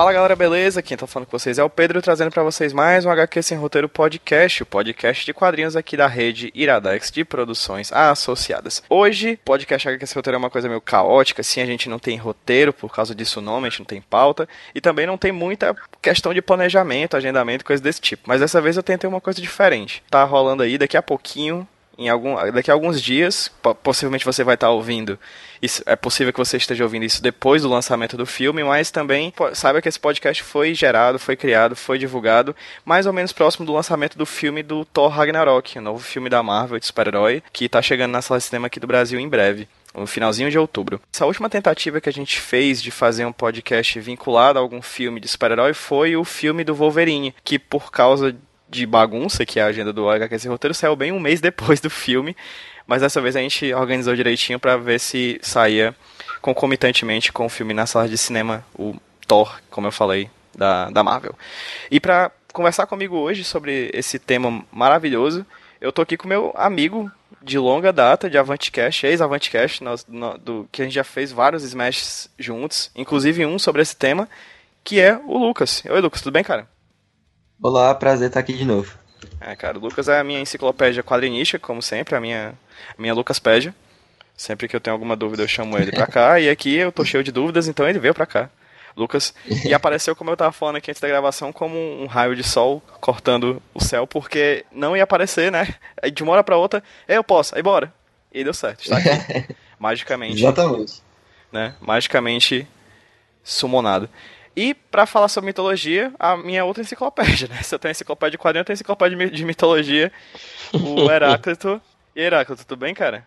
Fala galera, beleza? Quem tá falando com vocês é o Pedro, trazendo para vocês mais um HQ Sem Roteiro Podcast, o podcast de quadrinhos aqui da rede Iradex de produções associadas. Hoje, podcast HQ Sem Roteiro é uma coisa meio caótica, assim, a gente não tem roteiro, por causa disso nome, a gente não tem pauta, e também não tem muita questão de planejamento, agendamento, coisa desse tipo. Mas dessa vez eu tentei uma coisa diferente. Tá rolando aí, daqui a pouquinho, em algum, daqui a alguns dias, possivelmente você vai estar ouvindo. Isso, é possível que você esteja ouvindo isso depois do lançamento do filme, mas também saiba que esse podcast foi gerado, foi criado, foi divulgado mais ou menos próximo do lançamento do filme do Thor Ragnarok, o novo filme da Marvel de super-herói, que está chegando na sala de cinema aqui do Brasil em breve no finalzinho de outubro. Essa última tentativa que a gente fez de fazer um podcast vinculado a algum filme de super-herói foi o filme do Wolverine, que por causa de bagunça, que é a agenda do HQC Roteiro, saiu bem um mês depois do filme, mas dessa vez a gente organizou direitinho para ver se saía concomitantemente com o filme na sala de cinema, o Thor, como eu falei, da, da Marvel. E para conversar comigo hoje sobre esse tema maravilhoso, eu tô aqui com meu amigo de longa data de Avantcast, ex-Avantcast, do que a gente já fez vários Smash juntos, inclusive um sobre esse tema, que é o Lucas. Oi, Lucas, tudo bem, cara? Olá, prazer estar aqui de novo. É, cara, o Lucas é a minha enciclopédia quadrinística, como sempre, a minha, a minha Lucaspédia. Sempre que eu tenho alguma dúvida, eu chamo ele pra cá. e aqui eu tô cheio de dúvidas, então ele veio pra cá. Lucas. E apareceu, como eu tava falando aqui antes da gravação, como um raio de sol cortando o céu, porque não ia aparecer, né? Aí de uma hora pra outra, eu posso, aí bora. E deu certo, está aqui. Magicamente. Exatamente. Né? Magicamente sumonado. E para falar sobre mitologia, a minha outra enciclopédia, né? Se eu tenho enciclopédia de quadrinho, eu tenho enciclopédia de mitologia, o Heráclito. E Heráclito, tudo bem, cara?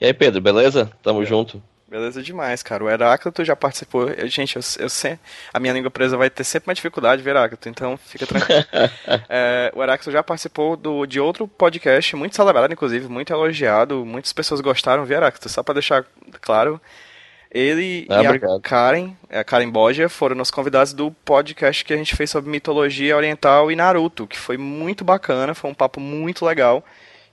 E aí, Pedro, beleza? Tamo é. junto. Beleza demais, cara. O Heráclito já participou. Eu, gente, eu, eu sei. A minha língua presa vai ter sempre uma dificuldade, Heráclito, então fica tranquilo. é, o Heráclito já participou do, de outro podcast, muito celebrado, inclusive, muito elogiado. Muitas pessoas gostaram do Heráclito, só para deixar claro. Ele ah, e obrigado. a Karen, a Karen Borgia, foram nos convidados do podcast que a gente fez sobre mitologia oriental e Naruto, que foi muito bacana, foi um papo muito legal,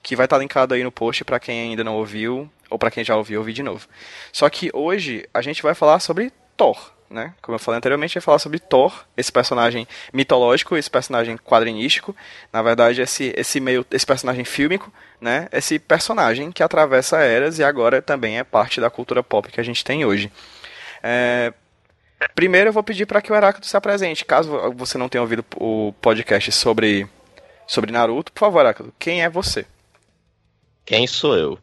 que vai estar linkado aí no post para quem ainda não ouviu, ou para quem já ouviu, ouvir de novo. Só que hoje a gente vai falar sobre Thor né? Como eu falei anteriormente, vai falar sobre Thor, esse personagem mitológico, esse personagem quadrinístico, na verdade esse esse meio esse personagem fílmico, né? Esse personagem que atravessa eras e agora também é parte da cultura pop que a gente tem hoje. É... Primeiro eu vou pedir para que o Heráclito se apresente, caso você não tenha ouvido o podcast sobre sobre Naruto, por favor, Heráclito, quem é você? Quem sou eu?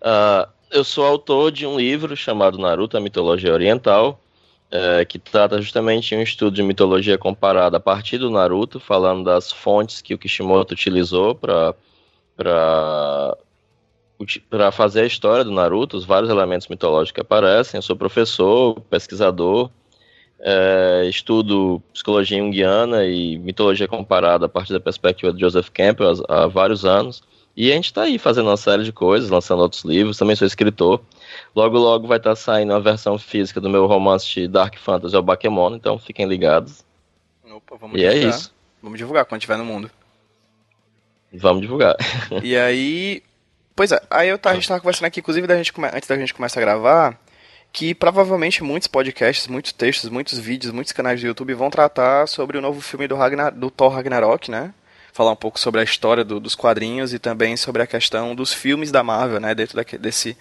Uh, eu sou autor de um livro chamado Naruto, a Mitologia Oriental, é, que trata justamente um estudo de mitologia comparada a partir do Naruto, falando das fontes que o Kishimoto utilizou para para fazer a história do Naruto, os vários elementos mitológicos que aparecem. Eu sou professor, pesquisador, é, estudo psicologia junguiana e mitologia comparada a partir da perspectiva de Joseph Campbell há, há vários anos. E a gente está aí fazendo uma série de coisas, lançando outros livros. Também sou escritor. Logo, logo vai estar tá saindo a versão física do meu romance de Dark Fantasy, o Bakemono. Então fiquem ligados. Opa, vamos e é divulgar. é isso. Vamos divulgar quando estiver no mundo. Vamos divulgar. e aí. Pois é, aí eu tá, a gente tava conversando aqui, inclusive, da gente, antes da gente começar a gravar, que provavelmente muitos podcasts, muitos textos, muitos vídeos, muitos canais do YouTube vão tratar sobre o novo filme do, Ragnar, do Thor Ragnarok, né? falar um pouco sobre a história do, dos quadrinhos e também sobre a questão dos filmes da Marvel, né, dentro da, desse,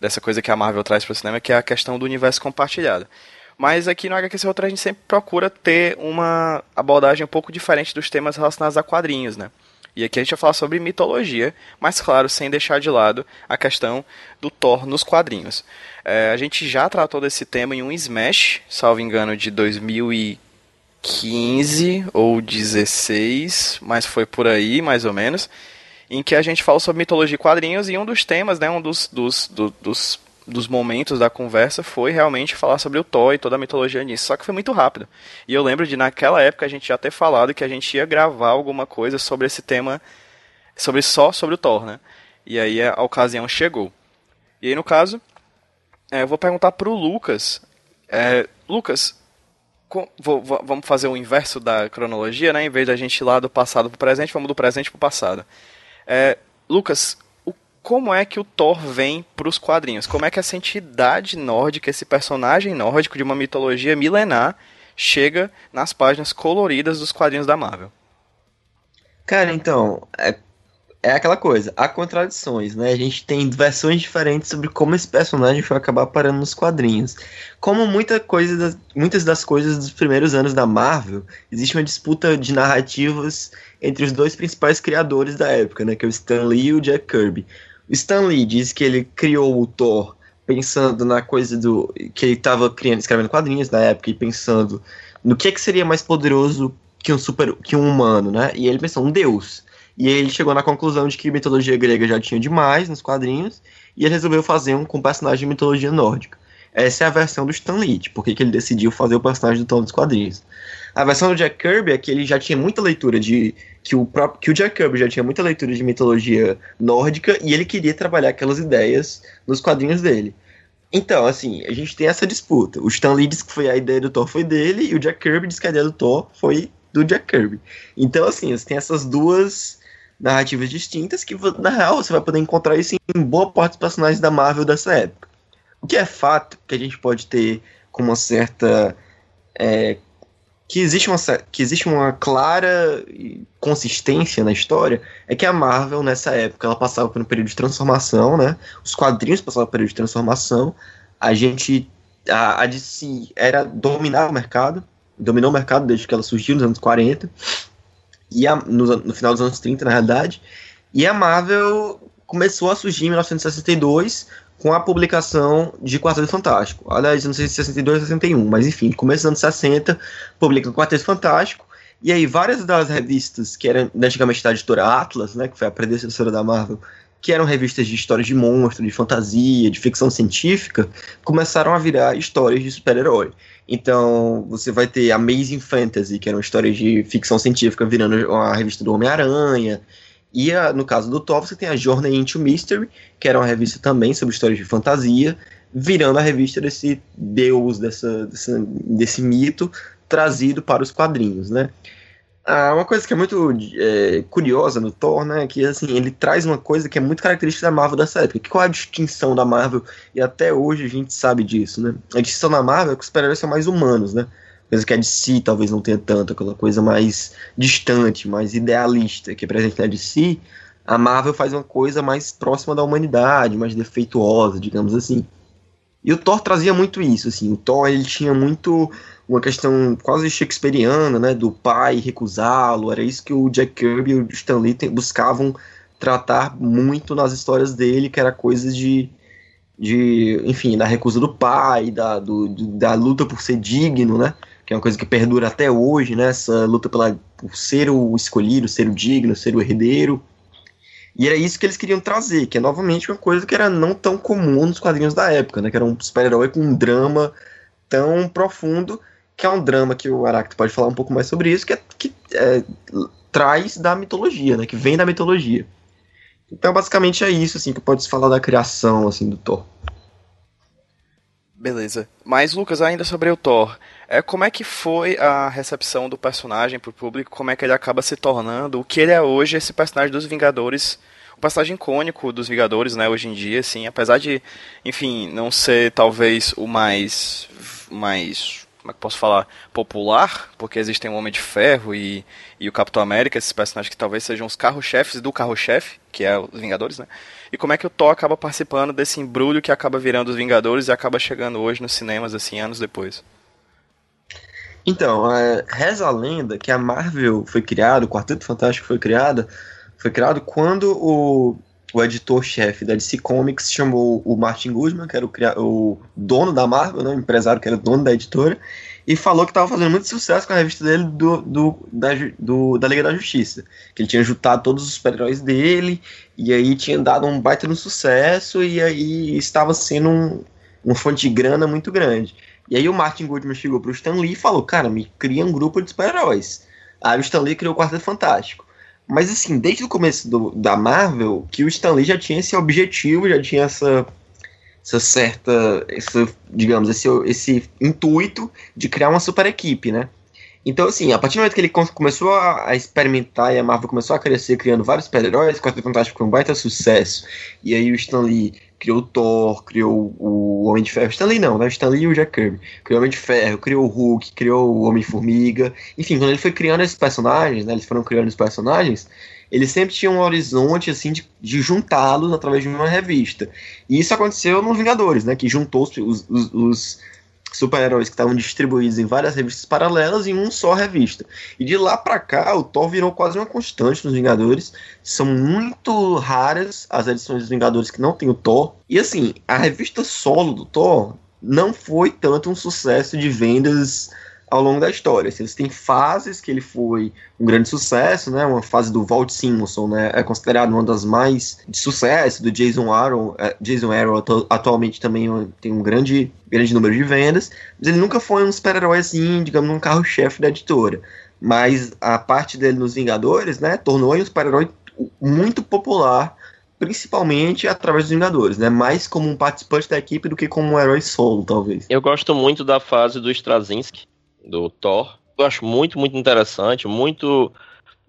dessa coisa que a Marvel traz para o cinema, que é a questão do universo compartilhado. Mas aqui no HQC Outra a gente sempre procura ter uma abordagem um pouco diferente dos temas relacionados a quadrinhos, né? E aqui a gente vai falar sobre mitologia, mas claro, sem deixar de lado a questão do Thor nos quadrinhos. É, a gente já tratou desse tema em um Smash, salvo engano, de 2015 15 ou 16, mas foi por aí, mais ou menos, em que a gente falou sobre mitologia e quadrinhos e um dos temas, né, um dos, dos, do, dos, dos momentos da conversa foi realmente falar sobre o Thor e toda a mitologia nisso, só que foi muito rápido. E eu lembro de naquela época a gente já ter falado que a gente ia gravar alguma coisa sobre esse tema, sobre só sobre o Thor, né? E aí a ocasião chegou. E aí no caso, é, eu vou perguntar pro Lucas, é, Lucas, vou, vou, vamos fazer o inverso da cronologia, né? Em vez da gente ir lá do passado para o presente, vamos do presente para o passado. É, Lucas, o, como é que o Thor vem para os quadrinhos? Como é que essa entidade nórdica, esse personagem nórdico de uma mitologia milenar, chega nas páginas coloridas dos quadrinhos da Marvel. Cara, então, é, é aquela coisa, há contradições, né? A gente tem versões diferentes sobre como esse personagem foi acabar parando nos quadrinhos. Como muita coisa das, muitas das coisas dos primeiros anos da Marvel, existe uma disputa de narrativas entre os dois principais criadores da época, né? Que é o Stan Lee e o Jack Kirby. O Stan Lee diz que ele criou o Thor pensando na coisa do. que ele estava criando, escrevendo quadrinhos na época e pensando no que, que seria mais poderoso que um super. que um humano, né? E ele pensou, um deus. E ele chegou na conclusão de que mitologia grega já tinha demais nos quadrinhos, e ele resolveu fazer um com personagem de mitologia nórdica. Essa é a versão do Stan Lee, por que ele decidiu fazer o personagem do Tom dos quadrinhos. A versão do Jack Kirby é que ele já tinha muita leitura de. que o, próprio, que o Jack Kirby já tinha muita leitura de mitologia nórdica e ele queria trabalhar aquelas ideias nos quadrinhos dele. Então, assim, a gente tem essa disputa. O Stan Lee diz que foi a ideia do Thor foi dele, e o Jack Kirby diz que a ideia do Thor foi do Jack Kirby. Então, assim, você tem essas duas narrativas distintas que, na real, você vai poder encontrar isso em boa parte dos personagens da Marvel dessa época. O que é fato que a gente pode ter com uma certa. É, que, existe uma, que existe uma clara consistência na história é que a Marvel, nessa época, ela passava por um período de transformação, né? Os quadrinhos passavam por um período de transformação. A gente. A, a era dominar o mercado, dominou o mercado desde que ela surgiu nos anos 40 e a, no, no, final dos anos 30, na realidade. E a Marvel começou a surgir em 1962 com a publicação de Quarteto Fantástico. Aliás, não sei se 62 ou 61, mas enfim, começo dos anos 60, publica Quarteto Fantástico. E aí, várias das revistas que eram antigamente da editora Atlas, né, que foi a predecessora da Marvel, que eram revistas de histórias de monstros, de fantasia, de ficção científica, começaram a virar histórias de super-herói. Então, você vai ter Amazing Fantasy, que eram histórias de ficção científica, virando uma revista do Homem-Aranha. E a, no caso do Thor, você tem a Journey into Mystery, que era uma revista também sobre histórias de fantasia, virando a revista desse deus, dessa, dessa desse mito, trazido para os quadrinhos, né? Ah, uma coisa que é muito é, curiosa no Thor, né, é que assim, ele traz uma coisa que é muito característica da Marvel dessa época. Qual é a distinção da Marvel? E até hoje a gente sabe disso, né? A distinção da Marvel é que os super-heróis são mais humanos, né? Coisa que a DC talvez não tenha tanto, aquela coisa mais distante, mais idealista, que é presente na DC. A Marvel faz uma coisa mais próxima da humanidade, mais defeituosa, digamos assim. E o Thor trazia muito isso, assim. O Thor, ele tinha muito uma questão quase shakespeariana, né, do pai recusá-lo, era isso que o Jack Kirby e o Stan Lee buscavam tratar muito nas histórias dele, que era coisas de, de enfim, da recusa do pai, da, do, da luta por ser digno, né, que é uma coisa que perdura até hoje, né, essa luta pela, por ser o escolhido, ser o digno, ser o herdeiro, e era isso que eles queriam trazer, que é novamente uma coisa que era não tão comum nos quadrinhos da época, né? Que era um super-herói com um drama tão profundo que é um drama que o Aracto pode falar um pouco mais sobre isso, que, é, que é, traz da mitologia, né? Que vem da mitologia. Então, basicamente é isso, assim, que pode se falar da criação, assim, do Thor. Beleza. Mas, Lucas, ainda sobre o Thor, é, como é que foi a recepção do personagem pro público? Como é que ele acaba se tornando o que ele é hoje, esse personagem dos Vingadores? O personagem icônico dos Vingadores, né, hoje em dia, assim, apesar de, enfim, não ser talvez o mais mais como é que posso falar, popular, porque existem o Homem de Ferro e, e o Capitão América, esses personagens que talvez sejam os carro-chefes do carro-chefe, que é os Vingadores, né? E como é que o Thor acaba participando desse embrulho que acaba virando os Vingadores e acaba chegando hoje nos cinemas, assim, anos depois? Então, é, reza a lenda que a Marvel foi criada, o Quarteto Fantástico foi criado, foi criado quando o o editor-chefe da DC Comics chamou o Martin Guzman, que era o, o dono da Marvel, né, o empresário que era o dono da editora, e falou que estava fazendo muito sucesso com a revista dele do, do, da, do, da Liga da Justiça. Que ele tinha juntado todos os super-heróis dele, e aí tinha dado um baita no sucesso, e aí estava sendo um, uma fonte de grana muito grande. E aí o Martin Goodman chegou pro Stan Lee e falou, cara, me cria um grupo de super-heróis. Aí o Stan Lee criou o Quarteto Fantástico. Mas assim, desde o começo do, da Marvel, que o Stan Lee já tinha esse objetivo, já tinha essa, essa certa, essa, digamos, esse, esse intuito de criar uma super equipe, né? Então, assim, a partir do momento que ele começou a, experimentar e a Marvel começou a crescer criando vários super-heróis, Quarteto Fantástico foi um baita sucesso, e aí o Stan Lee criou Thor, criou o Homem de Ferro. Stanley não, né? Stanley e o Jack Kirby. Criou o Homem de Ferro, criou o Hulk, criou o Homem-Formiga. Enfim, quando ele foi criando esses personagens, né? Eles foram criando os personagens, ele sempre tinha um horizonte, assim, de, de juntá-los através de uma revista. E isso aconteceu nos Vingadores, né? Que juntou os, os, os super-heróis que estavam distribuídos em várias revistas paralelas em uma só revista. E de lá para cá, o Thor virou quase uma constante nos Vingadores. São muito raras as edições dos Vingadores que não tem o Thor. E assim, a revista solo do Thor não foi tanto um sucesso de vendas ao longo da história. Assim, eles têm fases que ele foi um grande sucesso, né? Uma fase do Walt Simonson, né? É considerado uma das mais de sucesso do Jason Aaron. É, Jason Aaron atu atualmente também tem um grande, grande número de vendas, mas ele nunca foi um super-herói assim, digamos, um carro-chefe da editora. Mas a parte dele nos Vingadores, né? Tornou ele um super-herói muito popular principalmente através dos Vingadores, né? Mais como um participante da equipe do que como um herói solo, talvez. Eu gosto muito da fase do Straczynski, do Thor. Eu acho muito, muito interessante, muito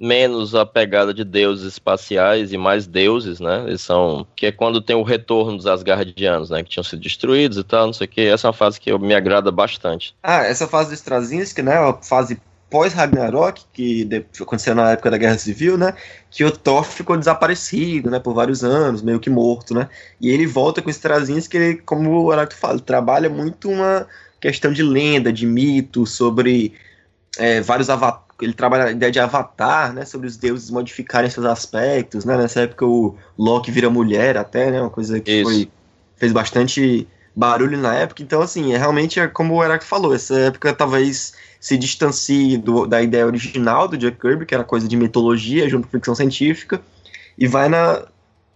menos a pegada de deuses espaciais e mais deuses, né? Eles são que é quando tem o retorno dos Asgardianos, né? Que tinham sido destruídos e tal, não sei o que. Essa é uma fase que me agrada bastante. Ah, essa fase do Straczynski, né? A fase pós-Ragnarok, que aconteceu na época da Guerra Civil, né? Que o Thor ficou desaparecido, né? Por vários anos, meio que morto, né? E ele volta com o Straczynski, ele, como o Arato fala, trabalha muito uma questão de lenda, de mito, sobre é, vários avatares. Ele trabalha a ideia de avatar, né? Sobre os deuses modificarem seus aspectos, né? Nessa época o Loki vira mulher até, né? Uma coisa que foi, fez bastante barulho na época. Então, assim, é realmente é como o Eric falou, essa época talvez se distancie do, da ideia original do Jack Kirby, que era coisa de mitologia junto com ficção científica, e vai na,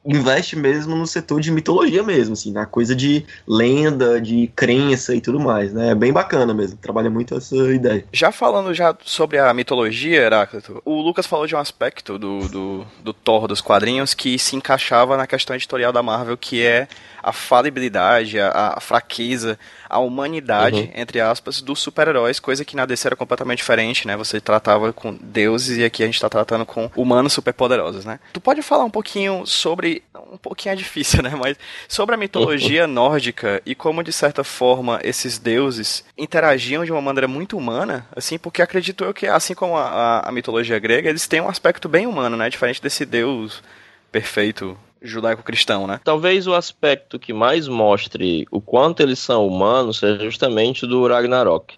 investe mesmo no setor de mitologia mesmo, assim, na coisa de lenda, de crença e tudo mais, né? É bem bacana mesmo, trabalha muito essa ideia. Já falando já sobre a mitologia, Heráclito, o Lucas falou de um aspecto do, do, do Thor dos quadrinhos que se encaixava na questão editorial da Marvel, que é a falibilidade, a, a fraqueza, a humanidade, uhum. entre aspas, dos super-heróis, coisa que na DC era completamente diferente, né? Você tratava com deuses e aqui a gente tá tratando com humanos superpoderosos, né? Tu pode falar um pouquinho sobre, um pouquinho é difícil, né? Mas sobre a mitologia nórdica e como, de certa forma, esses deuses interagiam de uma maneira muito humana, assim, porque acredito eu que, assim como a, a, a mitologia grega, eles têm um aspecto bem humano, né? Diferente desse deus perfeito judaico-cristão, né? Talvez o aspecto que mais mostre o quanto eles são humanos seja justamente do Ragnarok.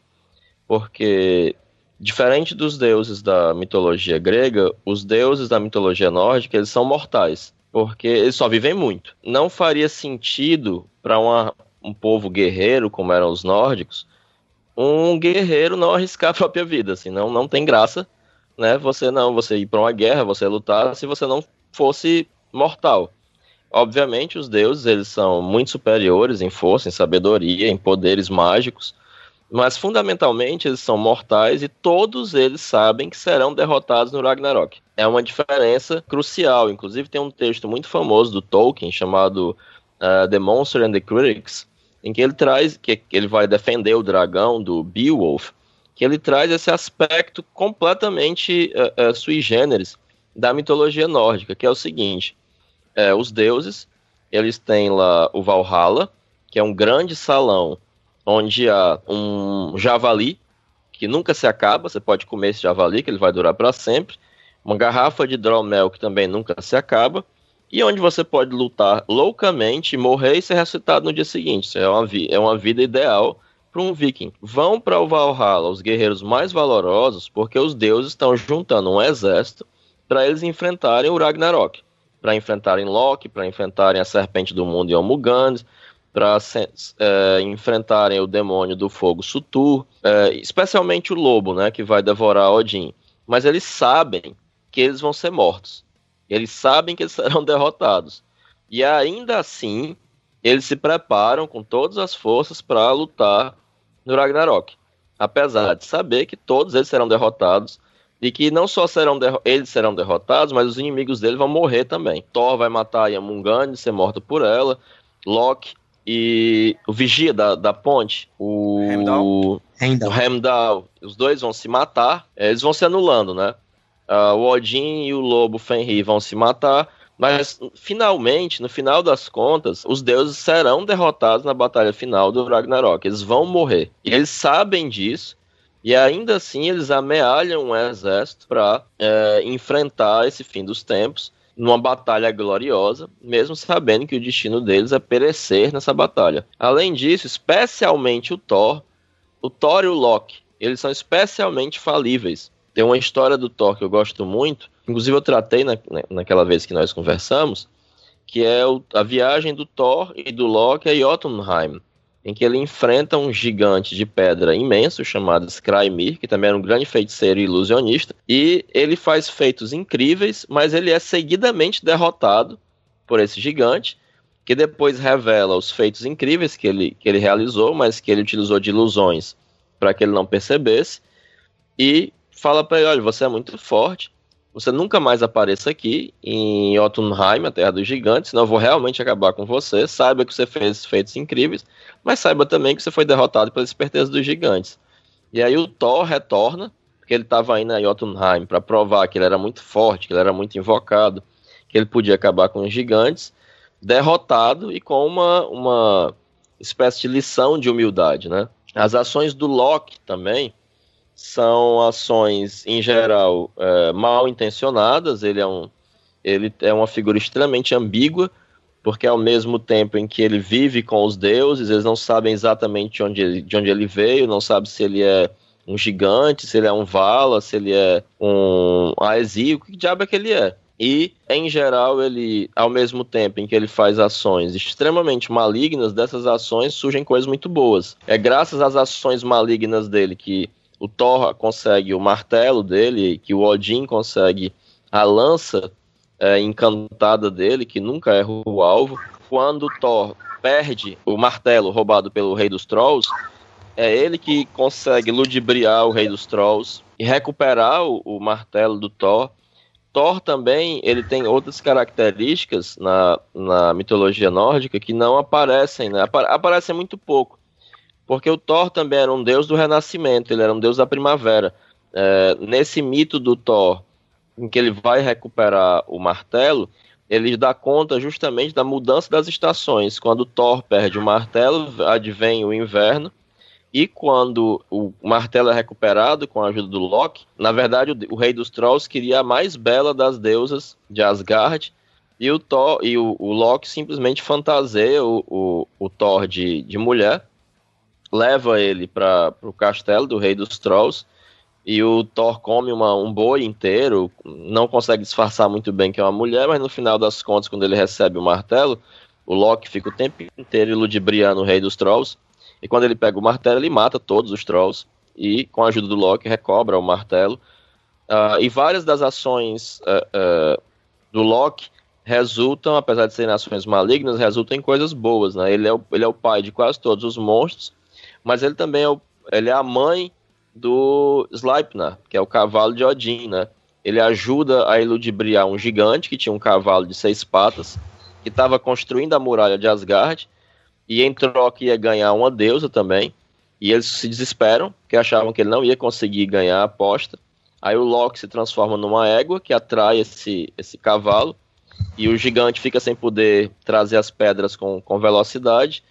Porque, diferente dos deuses da mitologia grega, os deuses da mitologia nórdica, eles são mortais. Porque eles só vivem muito. Não faria sentido para um povo guerreiro, como eram os nórdicos, um guerreiro não arriscar a própria vida, assim, não, não tem graça, né? Você não, você ir para uma guerra, você lutar, se você não fosse mortal. Obviamente, os deuses eles são muito superiores em força, em sabedoria, em poderes mágicos, mas fundamentalmente eles são mortais e todos eles sabem que serão derrotados no Ragnarok. É uma diferença crucial. Inclusive, tem um texto muito famoso do Tolkien chamado uh, The Monster and the Critics, em que ele traz que ele vai defender o dragão do Beowulf, que ele traz esse aspecto completamente uh, uh, sui generis da mitologia nórdica, que é o seguinte: é, os deuses, eles têm lá o Valhalla, que é um grande salão onde há um javali que nunca se acaba, você pode comer esse javali, que ele vai durar para sempre, uma garrafa de hidromel que também nunca se acaba, e onde você pode lutar loucamente, morrer e ser ressuscitado no dia seguinte. Isso é uma, é uma vida ideal para um viking. Vão para o Valhalla os guerreiros mais valorosos, porque os deuses estão juntando um exército para eles enfrentarem o Ragnarok para enfrentarem Loki, para enfrentarem a Serpente do Mundo Yomugand, para é, enfrentarem o demônio do fogo Sutur, é, especialmente o lobo, né, que vai devorar Odin. Mas eles sabem que eles vão ser mortos. Eles sabem que eles serão derrotados. E ainda assim, eles se preparam com todas as forças para lutar no Ragnarok. Apesar de saber que todos eles serão derrotados e que não só serão eles serão derrotados, mas os inimigos dele vão morrer também. Thor vai matar a Yamungand, ser morto por ela. Loki e o vigia da, da ponte, o Heimdall. o Heimdall, os dois vão se matar, eles vão se anulando, né? Uh, o Odin e o lobo Fenrir vão se matar, Mas, finalmente, no final das contas, os deuses serão derrotados na batalha final do Ragnarok. Eles vão morrer. E eles sabem disso. E ainda assim, eles amealham um exército para é, enfrentar esse fim dos tempos numa batalha gloriosa, mesmo sabendo que o destino deles é perecer nessa batalha. Além disso, especialmente o Thor, o Thor e o Loki, eles são especialmente falíveis. Tem uma história do Thor que eu gosto muito, inclusive eu tratei na, naquela vez que nós conversamos, que é o, a viagem do Thor e do Loki a Jotunheim, em que ele enfrenta um gigante de pedra imenso chamado Skrymir, que também era um grande feiticeiro e ilusionista, e ele faz feitos incríveis, mas ele é seguidamente derrotado por esse gigante, que depois revela os feitos incríveis que ele, que ele realizou, mas que ele utilizou de ilusões para que ele não percebesse, e fala para ele: olha, você é muito forte, você nunca mais apareça aqui em Jotunheim, a terra dos gigantes, senão eu vou realmente acabar com você. Saiba que você fez feitos incríveis, mas saiba também que você foi derrotado pela esperteza dos gigantes. E aí o Thor retorna, porque ele estava indo a Jotunheim para provar que ele era muito forte, que ele era muito invocado, que ele podia acabar com os gigantes, derrotado e com uma, uma espécie de lição de humildade, né? As ações do Loki também, são ações, em geral, é, mal intencionadas. Ele é, um, ele é uma figura extremamente ambígua, porque ao mesmo tempo em que ele vive com os deuses, eles não sabem exatamente onde ele, de onde ele veio, não sabem se ele é um gigante, se ele é um vala, se ele é um aesio, que diabo é que ele é. E, em geral, ele, ao mesmo tempo em que ele faz ações extremamente malignas, dessas ações surgem coisas muito boas. É graças às ações malignas dele que o Thor consegue o martelo dele, que o Odin consegue a lança é, encantada dele, que nunca erra o alvo. Quando Thor perde o martelo roubado pelo Rei dos Trolls, é ele que consegue ludibriar o Rei dos Trolls e recuperar o, o martelo do Thor. Thor também ele tem outras características na, na mitologia nórdica que não aparecem, né? aparecem muito pouco. Porque o Thor também era um deus do renascimento, ele era um deus da primavera. É, nesse mito do Thor, em que ele vai recuperar o martelo, ele dá conta justamente da mudança das estações. Quando Thor perde o martelo, advém o inverno, e quando o martelo é recuperado com a ajuda do Loki, na verdade o, o rei dos Trolls queria a mais bela das deusas de Asgard, e o Thor e o, o Loki simplesmente fantaseia o, o, o Thor de, de mulher leva ele para o castelo do rei dos Trolls e o Thor come uma, um boi inteiro, não consegue disfarçar muito bem que é uma mulher, mas no final das contas, quando ele recebe o martelo, o Loki fica o tempo inteiro ludibriando o rei dos Trolls, e quando ele pega o martelo, ele mata todos os Trolls, e com a ajuda do Loki, recobra o martelo. Uh, e várias das ações uh, uh, do Loki resultam, apesar de serem ações malignas, resultam em coisas boas, né? Ele é o, ele é o pai de quase todos os monstros, mas ele também é, o, ele é a mãe do Sleipnir, que é o cavalo de Odin, né? Ele ajuda a eludibriar um gigante que tinha um cavalo de seis patas, que estava construindo a muralha de Asgard, e em troca ia ganhar uma deusa também. E eles se desesperam, porque achavam que ele não ia conseguir ganhar a aposta. Aí o Loki se transforma numa égua que atrai esse, esse cavalo, e o gigante fica sem poder trazer as pedras com, com velocidade.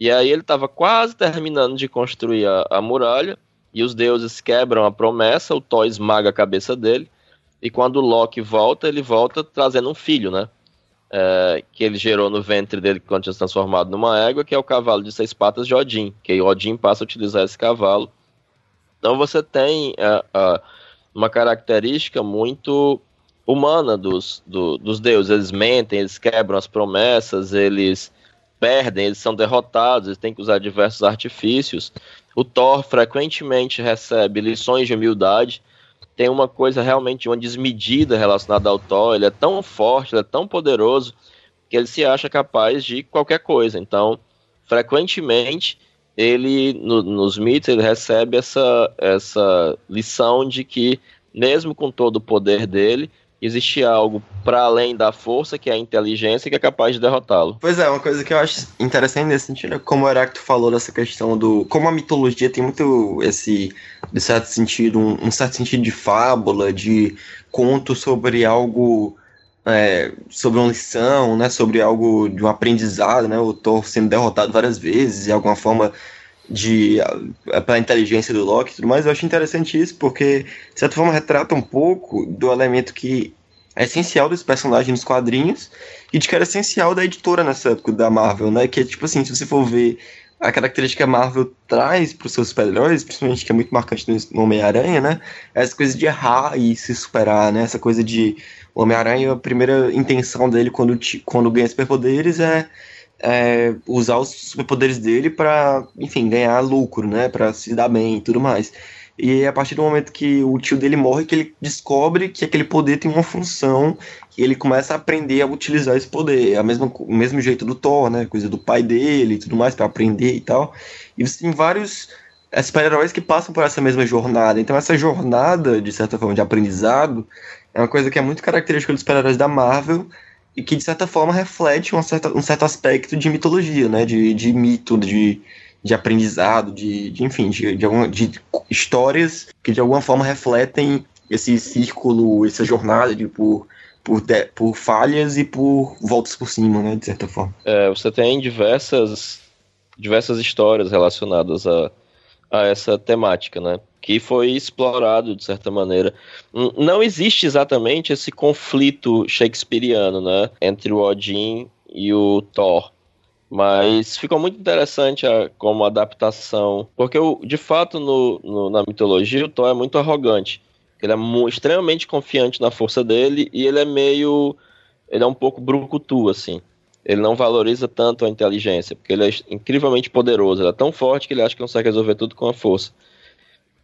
E aí ele estava quase terminando de construir a, a, muralha, e os deuses quebram a promessa, o Thor esmaga a cabeça dele, e quando Loki volta, ele volta trazendo um filho, né? É, que ele gerou no ventre dele quando tinha se transformado numa égua, que é o cavalo de seis patas de Odin, que Odin passa a utilizar esse cavalo. Então você tem é, é, uma característica muito humana dos, do, dos deuses. Eles mentem, eles quebram as promessas, eles perdem, eles são derrotados, eles têm que usar diversos artifícios. O Thor frequentemente recebe lições de humildade. Tem uma coisa realmente, uma desmedida relacionada ao Thor. Ele é tão forte, ele é tão poderoso, que ele se acha capaz de qualquer coisa. Então, frequentemente, ele, no, nos mitos, ele recebe essa, essa lição de que, mesmo com todo o poder dele, existe algo para além da força, que é a inteligência, que é capaz de derrotá-lo. Pois é, uma coisa que eu acho interessante nesse sentido é como o Heráclito falou dessa questão do. Como a mitologia tem muito esse, de certo sentido, um, um certo sentido de fábula, de conto sobre algo é, sobre uma lição, né, sobre algo de um aprendizado, né, o Thor sendo derrotado várias vezes e alguma forma de pela inteligência do Loki e tudo mais, eu acho interessante isso porque de certa forma retrata um pouco do elemento que é essencial desse personagem nos quadrinhos e de que era essencial da editora nessa época da Marvel, né, que é tipo assim, se você for ver a característica a Marvel traz para os seus super-heróis, principalmente que é muito marcante no Homem-Aranha, né? É essa coisa de errar e se superar, né? Essa coisa de o Homem-Aranha, a primeira intenção dele quando, quando ganha superpoderes é, é usar os superpoderes dele para, enfim, ganhar lucro, né? Para se dar bem e tudo mais. E é a partir do momento que o tio dele morre que ele descobre que aquele poder tem uma função e ele começa a aprender a utilizar esse poder. É a mesma, o mesmo jeito do Thor, né? Coisa do pai dele e tudo mais, para aprender e tal. E você tem vários é, super-heróis que passam por essa mesma jornada. Então, essa jornada, de certa forma, de aprendizado, é uma coisa que é muito característica dos super-heróis da Marvel e que, de certa forma, reflete um certo, um certo aspecto de mitologia, né? De, de mito, de, de aprendizado, de, de enfim, de, de, alguma, de histórias que, de alguma forma, refletem esse círculo, essa jornada de por por, de, por falhas e por voltas por cima, né, de certa forma. É, você tem diversas, diversas histórias relacionadas a, a essa temática, né, que foi explorado de certa maneira. Não existe exatamente esse conflito shakespeariano, né, entre o Odin e o Thor. Mas ficou muito interessante a, como adaptação, porque o, de fato no, no, na mitologia o Thor é muito arrogante. Ele é extremamente confiante na força dele e ele é meio. Ele é um pouco brucutu, assim. Ele não valoriza tanto a inteligência, porque ele é incrivelmente poderoso. Ele é tão forte que ele acha que consegue resolver tudo com a força.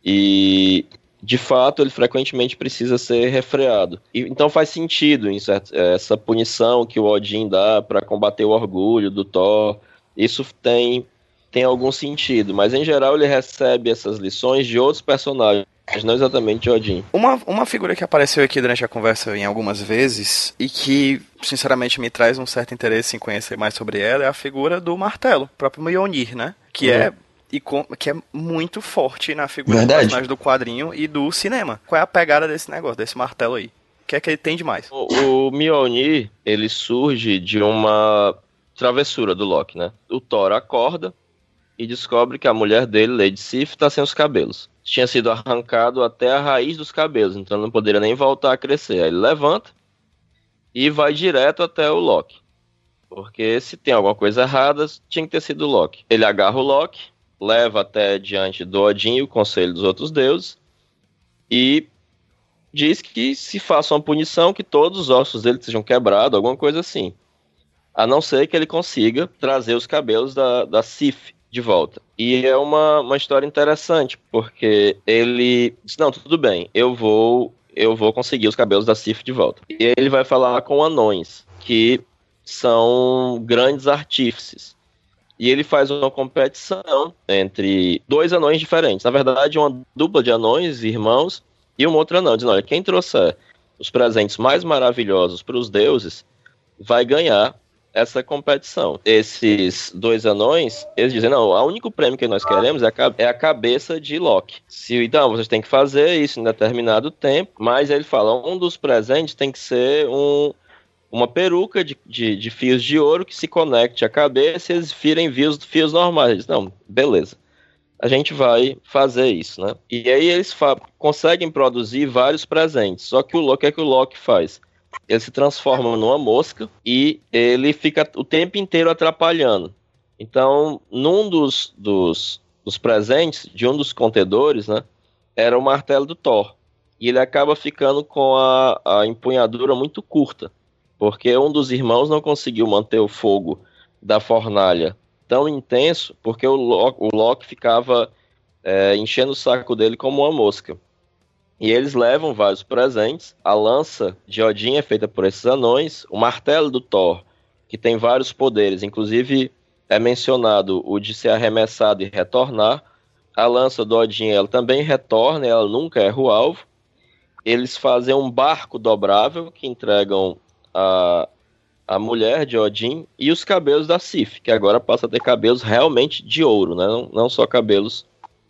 E, de fato, ele frequentemente precisa ser refreado. E, então faz sentido certo, essa punição que o Odin dá para combater o orgulho do Thor. Isso tem, tem algum sentido, mas em geral ele recebe essas lições de outros personagens mas não exatamente Odin. Uma, uma figura que apareceu aqui durante a conversa em algumas vezes e que, sinceramente, me traz um certo interesse em conhecer mais sobre ela é a figura do martelo, o próprio Mjolnir, né? Que uhum. é e com, que é muito forte na figura Verdade. do personagem do quadrinho e do cinema. Qual é a pegada desse negócio, desse martelo aí? O que é que ele tem demais? O, o Mjolnir, ele surge de uma travessura do Loki, né? O Thor acorda e descobre que a mulher dele, Lady Sif, está sem os cabelos tinha sido arrancado até a raiz dos cabelos, então não poderia nem voltar a crescer. Aí ele levanta e vai direto até o Loki. Porque se tem alguma coisa errada, tinha que ter sido o Loki. Ele agarra o Loki, leva até diante do Odin o conselho dos outros deuses e diz que se faça uma punição, que todos os ossos dele sejam quebrados, alguma coisa assim. A não ser que ele consiga trazer os cabelos da, da Sif, de volta. E é uma, uma história interessante, porque ele diz, não, tudo bem, eu vou eu vou conseguir os cabelos da Sif de volta. E ele vai falar com anões, que são grandes artífices. E ele faz uma competição entre dois anões diferentes. Na verdade, uma dupla de anões, irmãos, e um outro anão. Dizendo, olha, quem trouxer os presentes mais maravilhosos para os deuses vai ganhar essa competição. Esses dois anões, eles dizem, não, o único prêmio que nós queremos é a, é a cabeça de Loki. Se, então, vocês têm que fazer isso em determinado tempo, mas ele fala, um dos presentes tem que ser um, uma peruca de, de, de, fios de ouro que se conecte à cabeça e eles virem fios, fios normais. Não, beleza. A gente vai fazer isso, né? E aí eles conseguem produzir vários presentes. Só que o Loki é que o Loki faz ele se transforma numa mosca e ele fica o tempo inteiro atrapalhando. Então, num dos, dos, dos presentes de um dos contedores, né, era o martelo do Thor. E ele acaba ficando com a, a empunhadura muito curta, porque um dos irmãos não conseguiu manter o fogo da fornalha tão intenso, porque o Loki, o Loki ficava é, enchendo o saco dele como uma mosca. E eles levam vários presentes. A lança de Odin é feita por esses anões. O martelo do Thor, que tem vários poderes, inclusive é mencionado o de ser arremessado e retornar. A lança do Odin ela também retorna, ela nunca erra o alvo. Eles fazem um barco dobrável que entregam a, a mulher de Odin e os cabelos da Sif, que agora passa a ter cabelos realmente de ouro, né? não, não só cabelos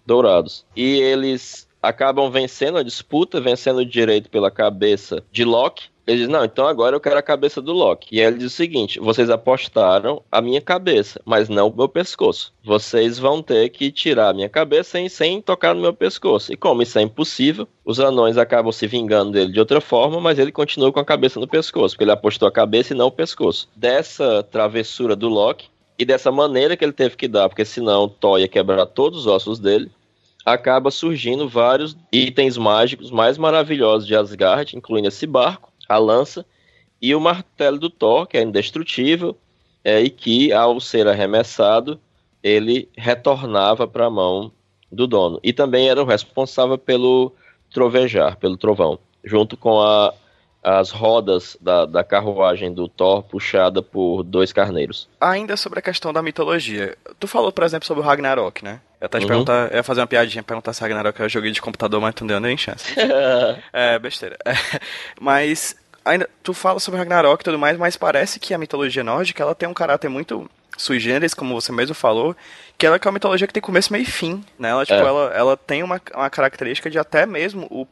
dourados. E eles acabam vencendo a disputa, vencendo o direito pela cabeça de Loki, Ele diz, não, então agora eu quero a cabeça do Loki. E ele diz o seguinte: vocês apostaram a minha cabeça, mas não o meu pescoço. Vocês vão ter que tirar a minha cabeça sem, sem tocar no meu pescoço. E como isso é impossível, os anões acabam se vingando dele de outra forma, mas ele continua com a cabeça no pescoço, porque ele apostou a cabeça e não o pescoço. Dessa travessura do Loki, e dessa maneira que ele teve que dar, porque senão Thor ia quebrar todos os ossos dele, acaba surgindo vários itens mágicos mais maravilhosos de Asgard, incluindo esse barco, a lança e o martelo do Thor, que é indestrutível, é, e que, ao ser arremessado, ele retornava para a mão do dono. E também era o responsável pelo trovejar, pelo trovão, junto com a, as rodas da, da carruagem do Thor puxada por dois carneiros. Ainda sobre a questão da mitologia. Tu falou, por exemplo, sobre o Ragnarok, né? Eu, te uhum. perguntar, eu ia fazer uma piadinha, perguntar se Ragnarok é jogo de computador, mas tu não deu nem chance. é, besteira. mas ainda tu fala sobre Ragnarok e tudo mais, mas parece que a mitologia nórdica ela tem um caráter muito sui generis, como você mesmo falou, que ela é uma mitologia que tem começo, meio e fim, né? Ela, tipo, é. ela, ela tem uma, uma característica de até mesmo o,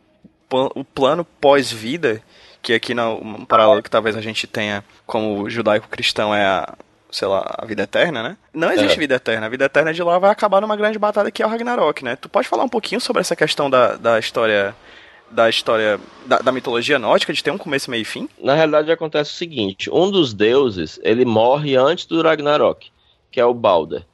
o plano pós-vida, que aqui no um paralelo que talvez a gente tenha como judaico-cristão é a, sei lá, a vida eterna, né? Não existe é. vida eterna. A vida eterna de lá vai acabar numa grande batalha que é o Ragnarok, né? Tu pode falar um pouquinho sobre essa questão da, da história da história da, da, mitologia nórdica de ter um começo, meio e fim? Na realidade acontece o seguinte, um dos deuses, ele morre antes do Ragnarok, que é o Balder.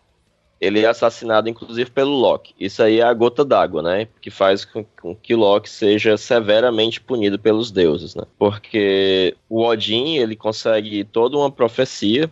Ele é assassinado, inclusive, pelo Loki. Isso aí é a gota d'água, né? Que faz com, com que Loki seja severamente punido pelos deuses, né? Porque o Odin, ele consegue toda uma profecia,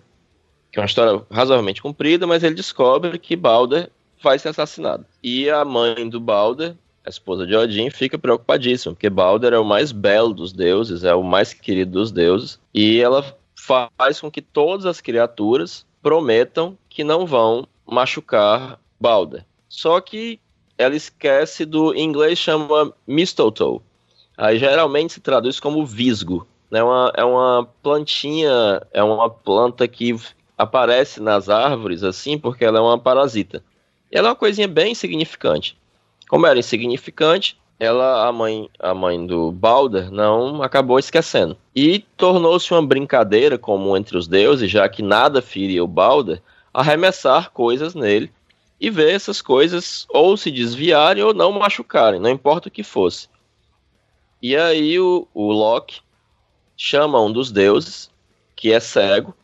que é uma história razoavelmente comprida, mas ele descobre que Balder vai ser assassinado. E a mãe do Balder, a esposa de Odin, fica preocupadíssima, porque Balder é o mais belo dos deuses, é o mais querido dos deuses, e ela faz com que todas as criaturas prometam que não vão machucar Balder. Só que ela esquece do em inglês chama mistletoe. Aí geralmente se traduz como visgo. É uma, é uma plantinha, é uma planta que aparece nas árvores assim porque ela é uma parasita. E ela é uma coisinha bem insignificante. Como era insignificante, ela, a mãe, a mãe do Balder, não acabou esquecendo. E tornou-se uma brincadeira comum entre os deuses, já que nada feria o Balder, arremessar coisas nele e ver essas coisas ou se desviarem ou não machucarem, não importa o que fosse. E aí o, o Loki chama um dos deuses, que é cego,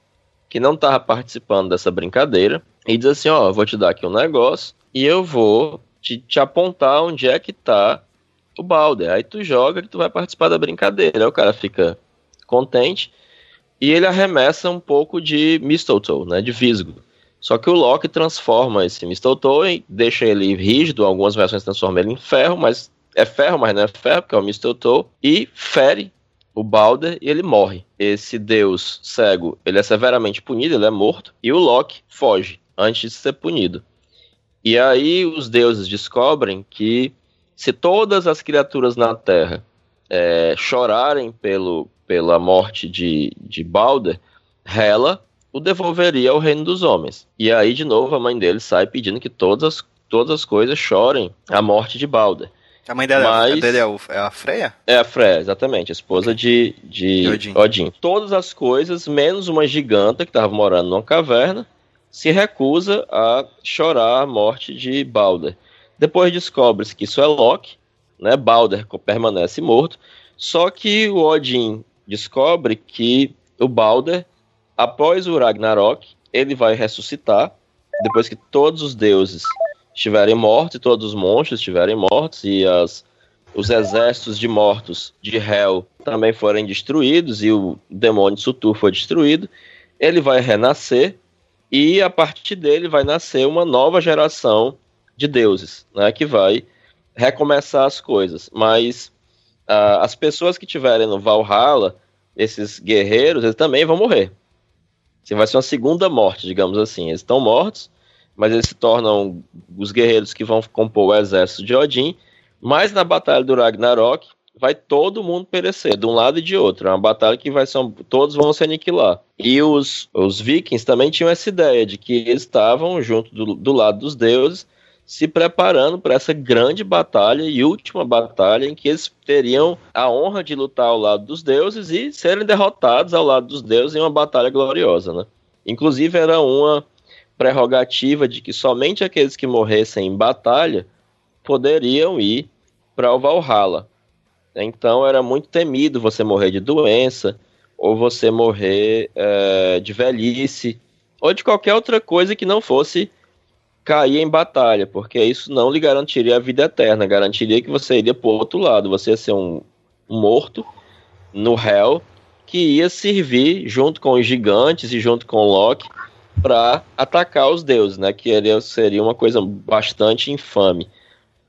que não estava participando dessa brincadeira, e diz assim: Ó, oh, vou te dar aqui um negócio e eu vou te, te apontar onde é que tá o Balder. Aí tu joga que tu vai participar da brincadeira. Aí o cara fica contente e ele arremessa um pouco de mistletoe, né, de visgo. Só que o Loki transforma esse Mistletoe deixa ele rígido, algumas versões transformam ele em ferro, mas é ferro, mas não é ferro, porque é o Mistletoe, e fere o Balder e ele morre. Esse deus cego, ele é severamente punido, ele é morto, e o Loki foge antes de ser punido. E aí os deuses descobrem que se todas as criaturas na Terra é, chorarem pelo, pela morte de, de Balder, Hela o devolveria ao reino dos homens. E aí, de novo, a mãe dele sai pedindo que todas as, todas as coisas chorem a morte de Balder. A mãe dele, é Mas, dele é, o, é, a Freya? É a Freya, exatamente, a esposa de, de Odin. Odin. Todas as coisas, menos uma giganta que estava morando numa caverna, se recusa a chorar a morte de Balder. Depois descobre-se que isso é Loki, né? Balder permanece morto, só que o Odin descobre que o Balder após o Ragnarok, ele vai ressuscitar, depois que todos os deuses estiverem mortos, todos os monstros estiverem mortos, e as, os exércitos de mortos de Hel também forem destruídos, e o demônio Sutur foi destruído, ele vai renascer, e a partir dele vai nascer uma nova geração de deuses, né, que vai recomeçar as coisas. Mas uh, as pessoas que estiverem no Valhalla, esses guerreiros, eles também vão morrer. Assim, vai ser uma segunda morte, digamos assim. Eles estão mortos, mas eles se tornam os guerreiros que vão compor o exército de Odin. Mas na batalha do Ragnarok, vai todo mundo perecer, de um lado e de outro. É uma batalha que vai ser. Todos vão se aniquilar. E os, os vikings também tinham essa ideia de que eles estavam junto do, do lado dos deuses, se preparando para essa grande batalha e última batalha em que eles teriam a honra de lutar ao lado dos deuses e serem derrotados ao lado dos deuses em uma batalha gloriosa, né? Inclusive era uma prerrogativa de que somente aqueles que morressem em batalha poderiam ir para o Valhalla. Então era muito temido você morrer de doença ou você morrer é, de velhice ou de qualquer outra coisa que não fosse cair em batalha, porque isso não lhe garantiria a vida eterna, garantiria que você iria para o outro lado, você ia ser um, morto no réu que ia servir junto com os gigantes e junto com Loki para atacar os deuses, né? Que seria uma coisa bastante infame.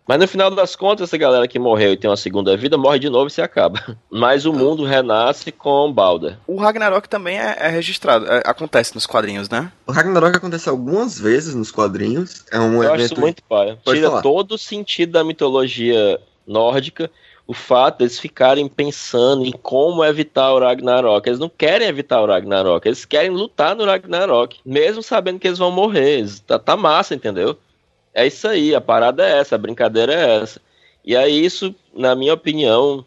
Mas no final das contas, essa galera que morreu e tem uma segunda vida morre de novo e se acaba. Mas o mundo renasce com Balder. O Ragnarok também é, é registrado, é, acontece nos quadrinhos, né? O Ragnarok acontece algumas vezes nos quadrinhos. É um Eu evento... acho muito pai. Tira falar. todo o sentido da mitologia nórdica o fato deles ficarem pensando em como evitar o Ragnarok. Eles não querem evitar o Ragnarok, eles querem lutar no Ragnarok, mesmo sabendo que eles vão morrer. Tá, tá massa, entendeu? É isso aí, a parada é essa, a brincadeira é essa. E aí isso, na minha opinião,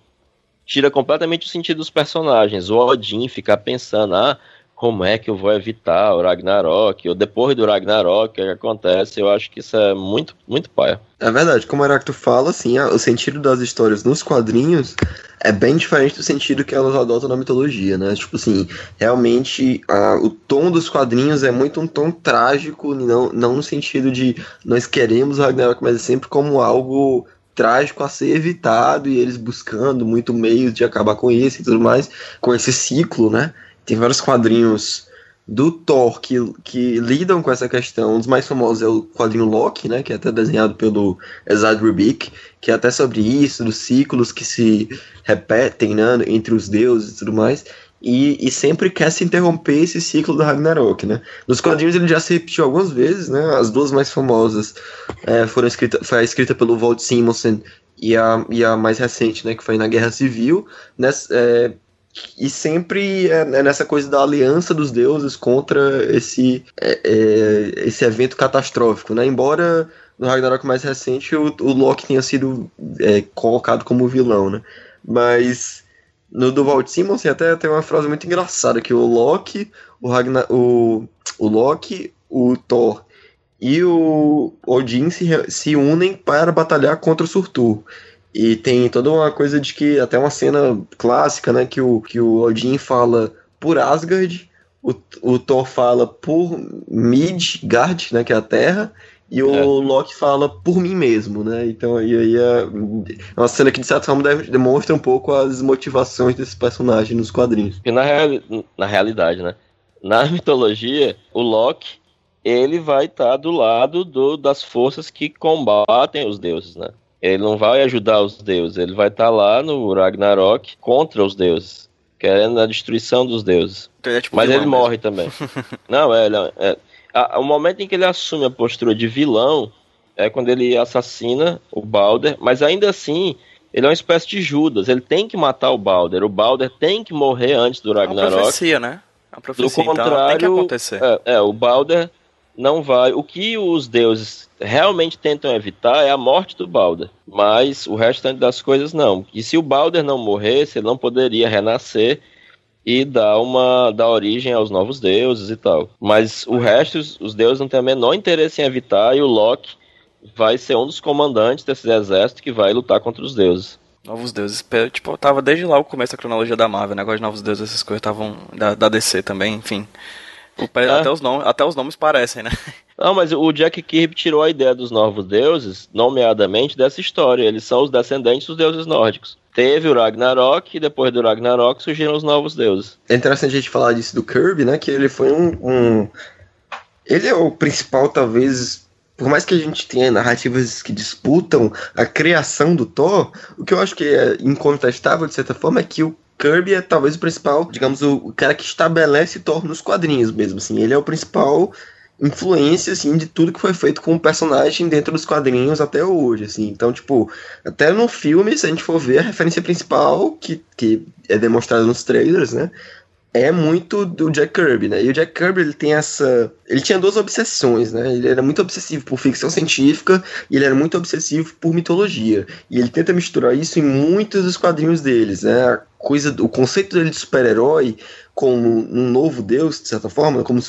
tira completamente o sentido dos personagens. O Odin ficar pensando, ah, como é que eu vou evitar o Ragnarok, ou depois do Ragnarok, o que acontece, eu acho que isso é muito, muito paia. É verdade, como o Heráclito fala, assim, o sentido das histórias nos quadrinhos é bem diferente do sentido que elas adotam na mitologia, né? Tipo assim, realmente a, o tom dos quadrinhos é muito um tom trágico, não, não no sentido de nós queremos o Ragnarok, mas é sempre como algo trágico a ser evitado e eles buscando muito meios de acabar com isso e tudo mais, com esse ciclo, né? Tem vários quadrinhos do Thor que, que lidam com essa questão. Um dos mais famosos é o quadrinho Loki, né, que é até desenhado pelo Ezad Rubik, que é até sobre isso, dos ciclos que se repetem né, entre os deuses e tudo mais. E, e, sempre quer se interromper esse ciclo do Ragnarok, né? Nos quadrinhos ele já se repetiu algumas vezes, né? As duas mais famosas é, foram escritas, foi escrita pelo Walt Simonson e a, e a mais recente, né? Que foi na Guerra Civil, nessa, é, e sempre é, é nessa coisa da aliança dos deuses contra esse, é, é, esse evento catastrófico, né? Embora no Ragnarok mais recente o, o Loki tenha sido é, colocado como vilão, né? Mas no do Walt Simonson até tem uma frase muito engraçada que o Loki, o, Ragnar, o, o Loki, o Thor e o Odin se, se unem para batalhar contra o Surtur. E tem toda uma coisa de que, até uma cena clássica, né, que o, que o Odin fala por Asgard, o, o Thor fala por Midgard, né, que é a Terra, e o é. Loki fala por mim mesmo, né? Então aí, aí é, é uma cena que de certa forma demonstra um pouco as motivações desse personagem nos quadrinhos. E na, reali na realidade, né? Na mitologia, o Loki ele vai estar tá do lado do, das forças que combatem os deuses, né? Ele não vai ajudar os deuses, ele vai estar tá lá no Ragnarok contra os deuses, querendo a destruição dos deuses. Então, é tipo Mas ele mesmo. morre também. não, é, é, é, o momento em que ele assume a postura de vilão é quando ele assassina o Balder, mas ainda assim ele é uma espécie de Judas, ele tem que matar o Balder, o Balder tem que morrer antes do Ragnarok. É uma profecia, né? É uma profecia, do contrário, então, tem que acontecer. É, é, o Balder não vai. O que os deuses realmente tentam evitar é a morte do Balder. Mas o restante das coisas não. E se o Balder não morresse, ele não poderia renascer e dar uma dar origem aos novos deuses e tal. Mas o resto, os deuses não têm o menor interesse em evitar e o Loki vai ser um dos comandantes desse exército que vai lutar contra os deuses. Novos deuses, tipo, tava desde lá o começo da cronologia da Marvel, negócio né? de novos deuses, essas coisas estavam da, da DC também, enfim. É. Até, os nomes, até os nomes parecem, né? Não, mas o Jack Kirby tirou a ideia dos novos deuses, nomeadamente dessa história. Eles são os descendentes dos deuses nórdicos. Teve o Ragnarok e depois do Ragnarok surgiram os novos deuses. É interessante a gente falar disso do Kirby, né? Que ele foi um, um... Ele é o principal, talvez, por mais que a gente tenha narrativas que disputam a criação do Thor, o que eu acho que é incontestável, de certa forma, é que o Kirby é talvez o principal, digamos, o cara que estabelece Thor nos quadrinhos mesmo, assim. Ele é o principal influência, assim, de tudo que foi feito com o personagem dentro dos quadrinhos até hoje, assim. Então, tipo, até no filme, se a gente for ver, a referência principal, que, que é demonstrada nos trailers, né, é muito do Jack Kirby, né? E o Jack Kirby ele tem essa, ele tinha duas obsessões, né? Ele era muito obsessivo por ficção científica e ele era muito obsessivo por mitologia. E ele tenta misturar isso em muitos dos quadrinhos deles, né? A coisa, o conceito dele de super-herói como um novo deus, de certa forma, como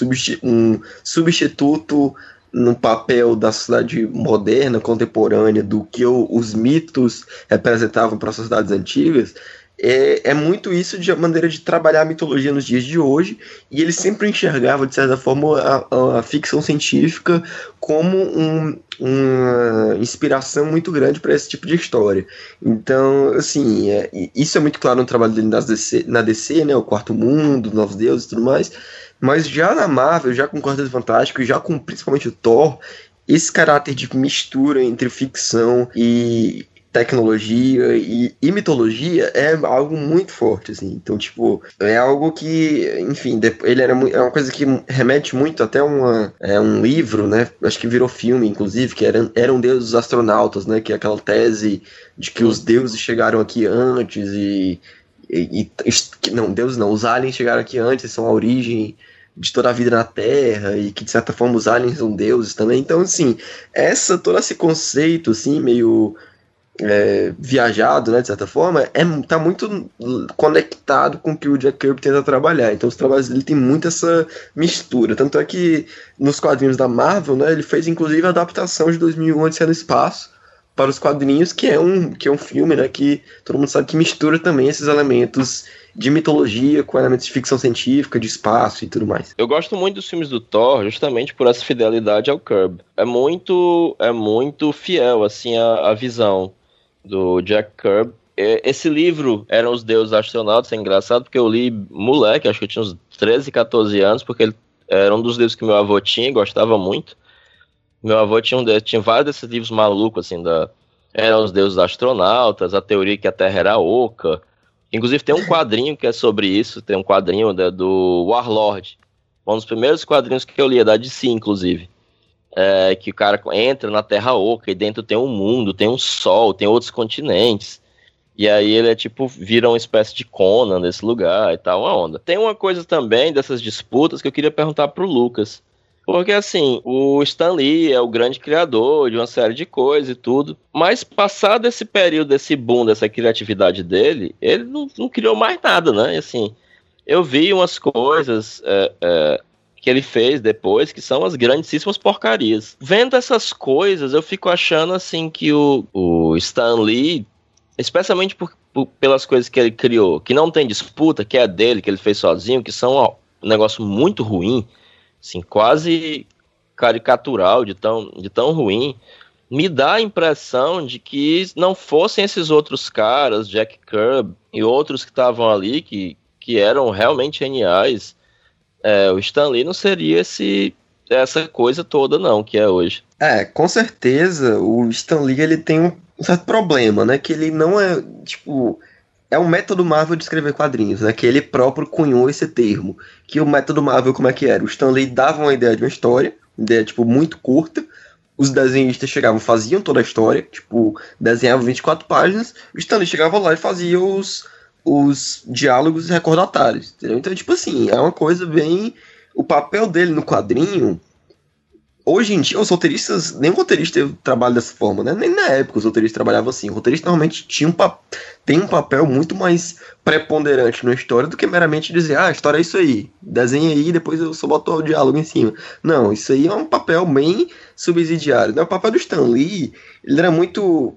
um substituto no papel da sociedade moderna, contemporânea, do que os mitos representavam para as sociedades antigas, é, é muito isso de maneira de trabalhar a mitologia nos dias de hoje, e ele sempre enxergava, de certa forma, a, a ficção científica como um, uma inspiração muito grande para esse tipo de história. Então, assim, é, isso é muito claro no trabalho dele nas DC, na DC, né, o Quarto Mundo, Novos Deuses e tudo mais, mas já na Marvel, já com Quarteto Fantástico, já com principalmente o Thor, esse caráter de mistura entre ficção e tecnologia e, e, mitologia é algo muito forte, assim. Então, tipo, é algo que, enfim, ele era é uma coisa que remete muito até uma, é, um livro, né? Acho que virou filme, inclusive, que era, eram deuses astronautas, né? Que é aquela tese de que os deuses chegaram aqui antes e, e, e não, deuses não, os aliens chegaram aqui antes, são a origem de toda a vida na Terra e que de certa forma os aliens são deuses também. Então, assim, essa todo esse conceito assim meio é, viajado, né, de certa forma, é, tá muito conectado com o que o Jack Kirby tenta trabalhar. Então os trabalhos dele tem muito essa mistura. Tanto é que nos quadrinhos da Marvel, né, ele fez inclusive a adaptação de 2001 Odisseia no Espaço para os quadrinhos, que é um, que é um filme, né, que todo mundo sabe que mistura também esses elementos de mitologia com elementos de ficção científica, de espaço e tudo mais. Eu gosto muito dos filmes do Thor justamente por essa fidelidade ao Kirby. É muito, é muito fiel assim a, a visão do Jack Kirby. Esse livro, Eram os Deuses Astronautas, é engraçado porque eu li moleque, acho que eu tinha uns 13, 14 anos, porque ele era um dos livros que meu avô tinha e gostava muito. Meu avô tinha, um, tinha vários desses livros malucos, assim, da Eram os Deuses Astronautas, a teoria que a Terra era oca. Inclusive tem um quadrinho que é sobre isso, tem um quadrinho da, do Warlord. Um dos primeiros quadrinhos que eu li, é da DC, inclusive é, que o cara entra na Terra Oca e dentro tem um mundo, tem um sol, tem outros continentes. E aí ele é tipo, vira uma espécie de Conan nesse lugar e tal, uma onda. Tem uma coisa também dessas disputas que eu queria perguntar pro Lucas. Porque assim, o Stan Lee é o grande criador de uma série de coisas e tudo. Mas passado esse período, desse boom, dessa criatividade dele, ele não, não criou mais nada, né? E, assim, eu vi umas coisas é, é, que ele fez depois, que são as grandíssimas porcarias. Vendo essas coisas, eu fico achando assim que o, o Stan Lee, especialmente por, por, pelas coisas que ele criou, que não tem disputa, que é dele, que ele fez sozinho, que são ó, um negócio muito ruim, assim, quase caricatural de tão, de tão ruim, me dá a impressão de que não fossem esses outros caras, Jack Kirby e outros que estavam ali, que, que eram realmente geniais, é, o Stanley não seria esse essa coisa toda não que é hoje. É, com certeza o Stanley ele tem um certo problema, né, que ele não é, tipo, é um método Marvel de escrever quadrinhos, né, que ele próprio cunhou esse termo, que o método Marvel como é que era? O Stanley dava uma ideia de uma história, ideia tipo muito curta, os desenhistas chegavam, faziam toda a história, tipo, desenhavam 24 páginas, o Stanley chegava lá e fazia os os diálogos recordatários, entendeu? Então, tipo assim, é uma coisa bem. O papel dele no quadrinho. Hoje em dia, os roteiristas. Nem roteirista trabalha dessa forma, né? Nem na época os roteiristas trabalhavam assim. O roteirista normalmente tinha um tem um papel muito mais preponderante na história do que meramente dizer, ah, a história é isso aí, desenha aí, depois eu só boto o diálogo em cima. Não, isso aí é um papel bem subsidiário. Né? O papel do Stan Lee, ele era muito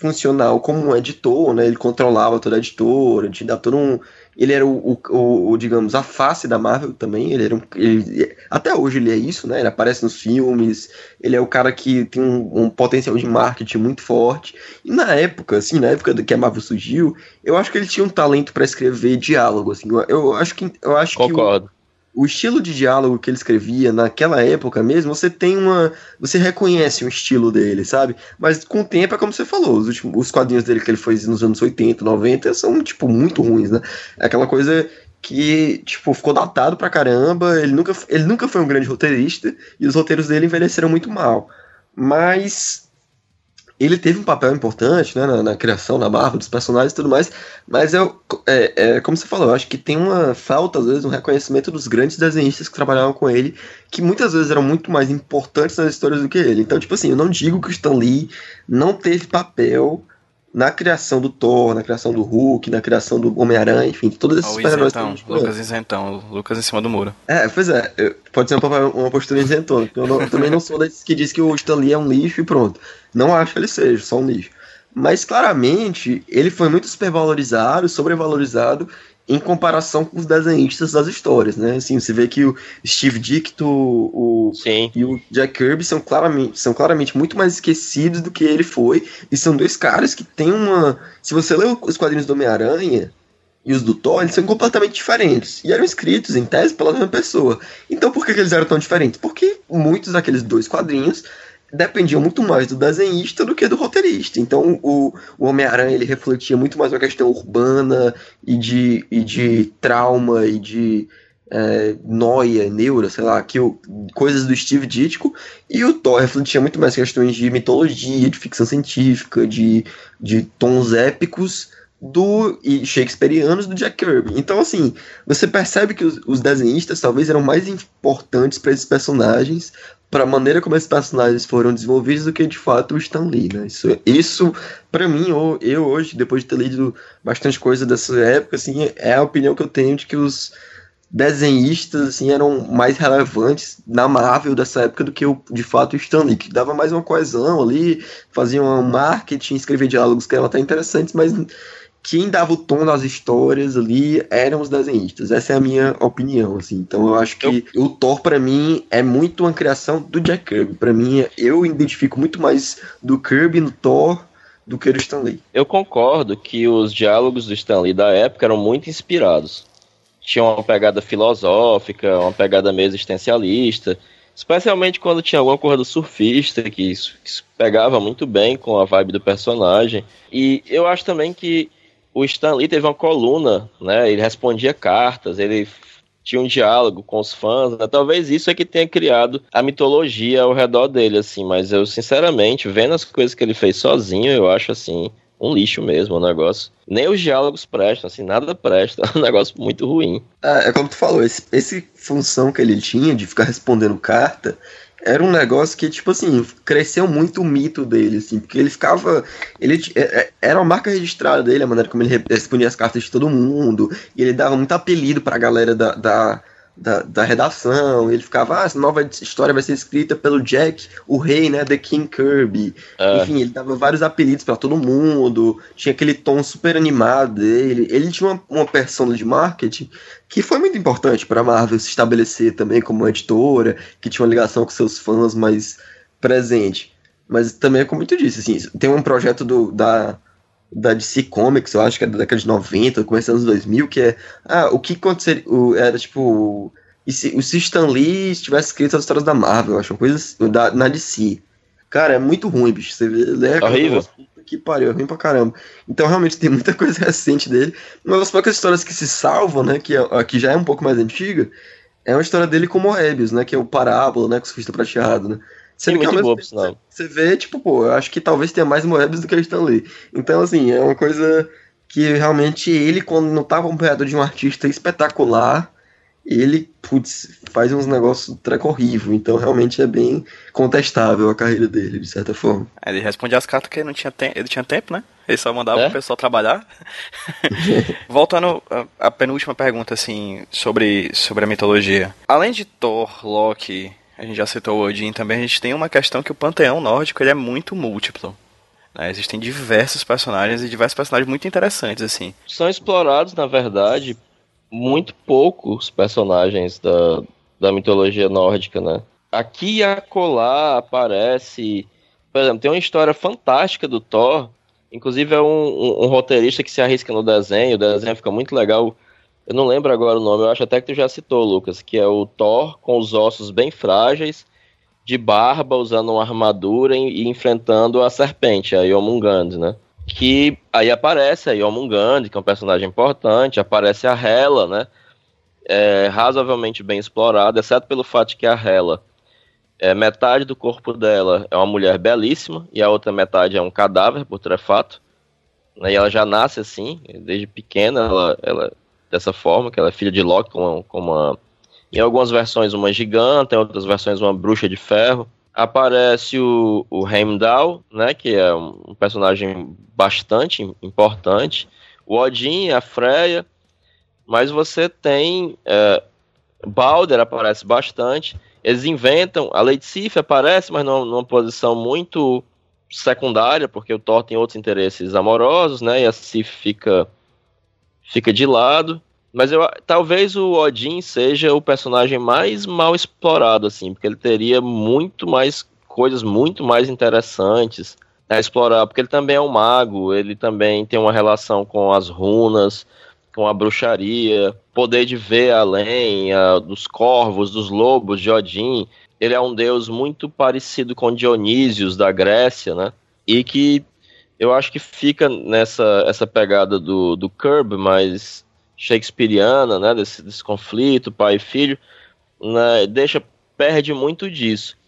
funcional como um editor, né? Ele controlava toda a editora, te dava todo um. Ele era o, o, o, digamos, a face da Marvel também. Ele era um, ele, até hoje ele é isso, né? Ele aparece nos filmes. Ele é o cara que tem um, um, potencial de marketing muito forte. E na época, assim, na época que a Marvel surgiu, eu acho que ele tinha um talento para escrever diálogo, assim. Eu, eu acho que eu acho Concordo. que o, o estilo de diálogo que ele escrevia naquela época mesmo, você tem uma. Você reconhece o estilo dele, sabe? Mas com o tempo é como você falou, os, últimos, os quadrinhos dele que ele fez nos anos 80, 90 são, tipo, muito ruins, né? É aquela coisa que, tipo, ficou datado pra caramba, ele nunca, ele nunca foi um grande roteirista, e os roteiros dele envelheceram muito mal. Mas ele teve um papel importante né, na, na, criação da Marvel, dos personagens e tudo mais, mas eu, é, é, como você falou, eu acho que tem uma falta, às vezes, um reconhecimento dos grandes desenhistas que trabalhavam com ele, que muitas vezes eram muito mais importantes nas histórias do que ele. Então, tipo assim, eu não digo que o Stan Lee não teve papel na criação do Thor, na criação do Hulk, na criação do Homem-Aranha, enfim, todos esses super-heróis. Lucas isentão, Lucas em cima do muro. É, pois é, pode ser uma, uma postura isentona, eu, não, eu também não sou desses que diz que o Stan Lee é um lixo e pronto. Não acho que ele seja, só um lixo. Mas claramente ele foi muito supervalorizado, sobrevalorizado em comparação com os desenhistas das histórias, né? Assim, você vê que o Steve Ditko o, e o Jack Kirby são claramente, são claramente muito mais esquecidos do que ele foi, e são dois caras que têm uma... Se você lê os quadrinhos do Homem-Aranha e os do Thor, eles são completamente diferentes, e eram escritos, em tese, pela mesma pessoa. Então por que, que eles eram tão diferentes? Porque muitos daqueles dois quadrinhos dependiam muito mais do desenhista do que do roteirista. Então o, o Homem-Aranha ele refletia muito mais uma questão urbana e de, e de trauma e de é, noia, neura, sei lá, que o, coisas do Steve Ditko, e o Thor refletia muito mais questões de mitologia, de ficção científica, de, de tons épicos do e shakespearianos do Jack Kirby. Então, assim, você percebe que os, os desenhistas talvez eram mais importantes para esses personagens para a maneira como esses personagens foram desenvolvidos do que de fato o Stan Lee, né? Isso, isso para mim, eu, eu hoje, depois de ter lido bastante coisa dessa época, assim, é a opinião que eu tenho de que os desenhistas assim eram mais relevantes na Marvel dessa época do que o de fato o Stan Lee, que dava mais uma coesão ali, fazia um marketing, escrevia diálogos que eram até interessantes, mas quem dava o tom das histórias ali eram os desenhistas. Essa é a minha opinião, assim. Então eu acho que eu... o Thor para mim é muito uma criação do Jack Kirby. Para mim eu identifico muito mais do Kirby no Thor do que do Stan Lee. Eu concordo que os diálogos do Stan Lee da época eram muito inspirados. Tinha uma pegada filosófica, uma pegada meio existencialista, especialmente quando tinha alguma coisa do surfista que, que pegava muito bem com a vibe do personagem. E eu acho também que o Stan Lee teve uma coluna, né? Ele respondia cartas, ele tinha um diálogo com os fãs, né? talvez isso é que tenha criado a mitologia ao redor dele, assim, mas eu, sinceramente, vendo as coisas que ele fez sozinho, eu acho, assim, um lixo mesmo o negócio. Nem os diálogos prestam, assim, nada presta, é um negócio muito ruim. É, é como tu falou, esse, esse função que ele tinha de ficar respondendo carta, era um negócio que, tipo assim, cresceu muito o mito dele, assim, porque ele ficava. Ele é, é, era uma marca registrada dele, a maneira como ele respondia as cartas de todo mundo, e ele dava muito apelido pra galera da, da da, da redação. Ele ficava, ah, essa nova história vai ser escrita pelo Jack, o rei, né, The King Kirby. É. Enfim, ele dava vários apelidos para todo mundo, tinha aquele tom super animado dele. Ele tinha uma, uma persona de marketing que foi muito importante para Marvel se estabelecer também como editora, que tinha uma ligação com seus fãs mais presente. Mas também, como tu disse, assim, tem um projeto do, da, da DC Comics, eu acho que é da década de 90, começando nos 2000, que é ah, o que aconteceria, o, era tipo e se, o Stan Lee tivesse escrito as histórias da Marvel, eu acho, uma coisa assim, da, na DC. Cara, é muito ruim, bicho. Você lê é horrível. Que pariu, é ruim pra caramba. Então, realmente, tem muita coisa recente dele. Uma das poucas histórias que se salvam, né, que, é, que já é um pouco mais antiga, é uma história dele com Moebius, né, que é o Parábola, né, com o surfista prateado, né. Sim, muito boa, você, você vê, tipo, pô, eu acho que talvez tenha mais Moebius do que o Stan Lee. Então, assim, é uma coisa que realmente ele, quando não tá acompanhado de um artista espetacular, ele, putz, faz uns negócios treco horrível. Então, realmente é bem contestável a carreira dele, de certa forma. Ele respondia as cartas que ele não tinha, te ele tinha tempo, né? Ele só mandava é? o pessoal trabalhar. Voltando à penúltima pergunta, assim, sobre, sobre a mitologia. Além de Thor, Loki, a gente já citou o Odin também, a gente tem uma questão que o panteão nórdico ele é muito múltiplo. Né? Existem diversos personagens e diversos personagens muito interessantes, assim. São explorados, na verdade, muito poucos personagens da, da mitologia nórdica, né? Aqui e acolá aparece... Por exemplo, tem uma história fantástica do Thor, inclusive é um, um, um roteirista que se arrisca no desenho, o desenho fica muito legal eu não lembro agora o nome, eu acho até que tu já citou, Lucas, que é o Thor com os ossos bem frágeis, de barba, usando uma armadura e, enfrentando a serpente, a Yomungand, né? Que aí aparece a Yomungand, que é um personagem importante, aparece a Hela, né? É, razoavelmente bem explorada, exceto pelo fato de que a Hela é, metade do corpo dela é uma mulher belíssima e a outra metade é um cadáver putrefato. Né, e ela já nasce assim, desde pequena, ela, ela dessa forma, que ela é filha de Loki, com com uma em algumas versões uma gigante, em outras versões uma bruxa de ferro. Aparece o, o Heimdall, né, que é um personagem bastante importante. O Odin, a Freya. Mas você tem... É, Balder aparece bastante. Eles inventam... A Lady Sif aparece, mas numa, numa posição muito secundária, porque o Thor tem outros interesses amorosos, né? E a Sif fica, fica de lado. Mas eu, talvez o Odin seja o personagem mais mal explorado, assim, porque ele teria muito mais coisas muito mais interessantes a explorar, porque ele também é um mago, ele também tem uma relação com as runas, com a bruxaria, poder de ver além a, dos corvos, dos lobos de Odin. Ele é um deus muito parecido com Dionísios da Grécia, né? E que eu acho que fica nessa essa pegada do, do Curb, mas shakespeariana, né, desse, desse conflito, pai e filho, né, deixa, perde muito disso.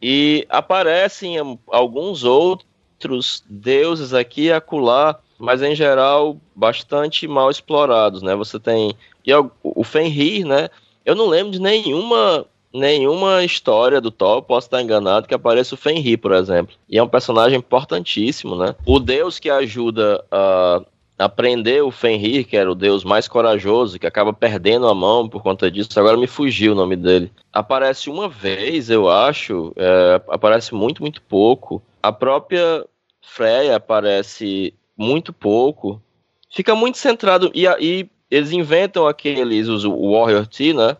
E aparecem alguns outros deuses aqui e acolá, mas em geral bastante mal explorados, né? Você tem e o Fenrir, né? Eu não lembro de nenhuma nenhuma história do Thor, posso estar enganado, que apareça o Fenrir, por exemplo. E é um personagem importantíssimo, né? O deus que ajuda a aprender o Fenrir, que era o deus mais corajoso, que acaba perdendo a mão por conta disso. Agora me fugiu o nome dele. Aparece uma vez, eu acho. É, aparece muito, muito pouco. A própria Freya aparece muito pouco. Fica muito centrado. E aí eles inventam aqueles, os Warrior Tree, né?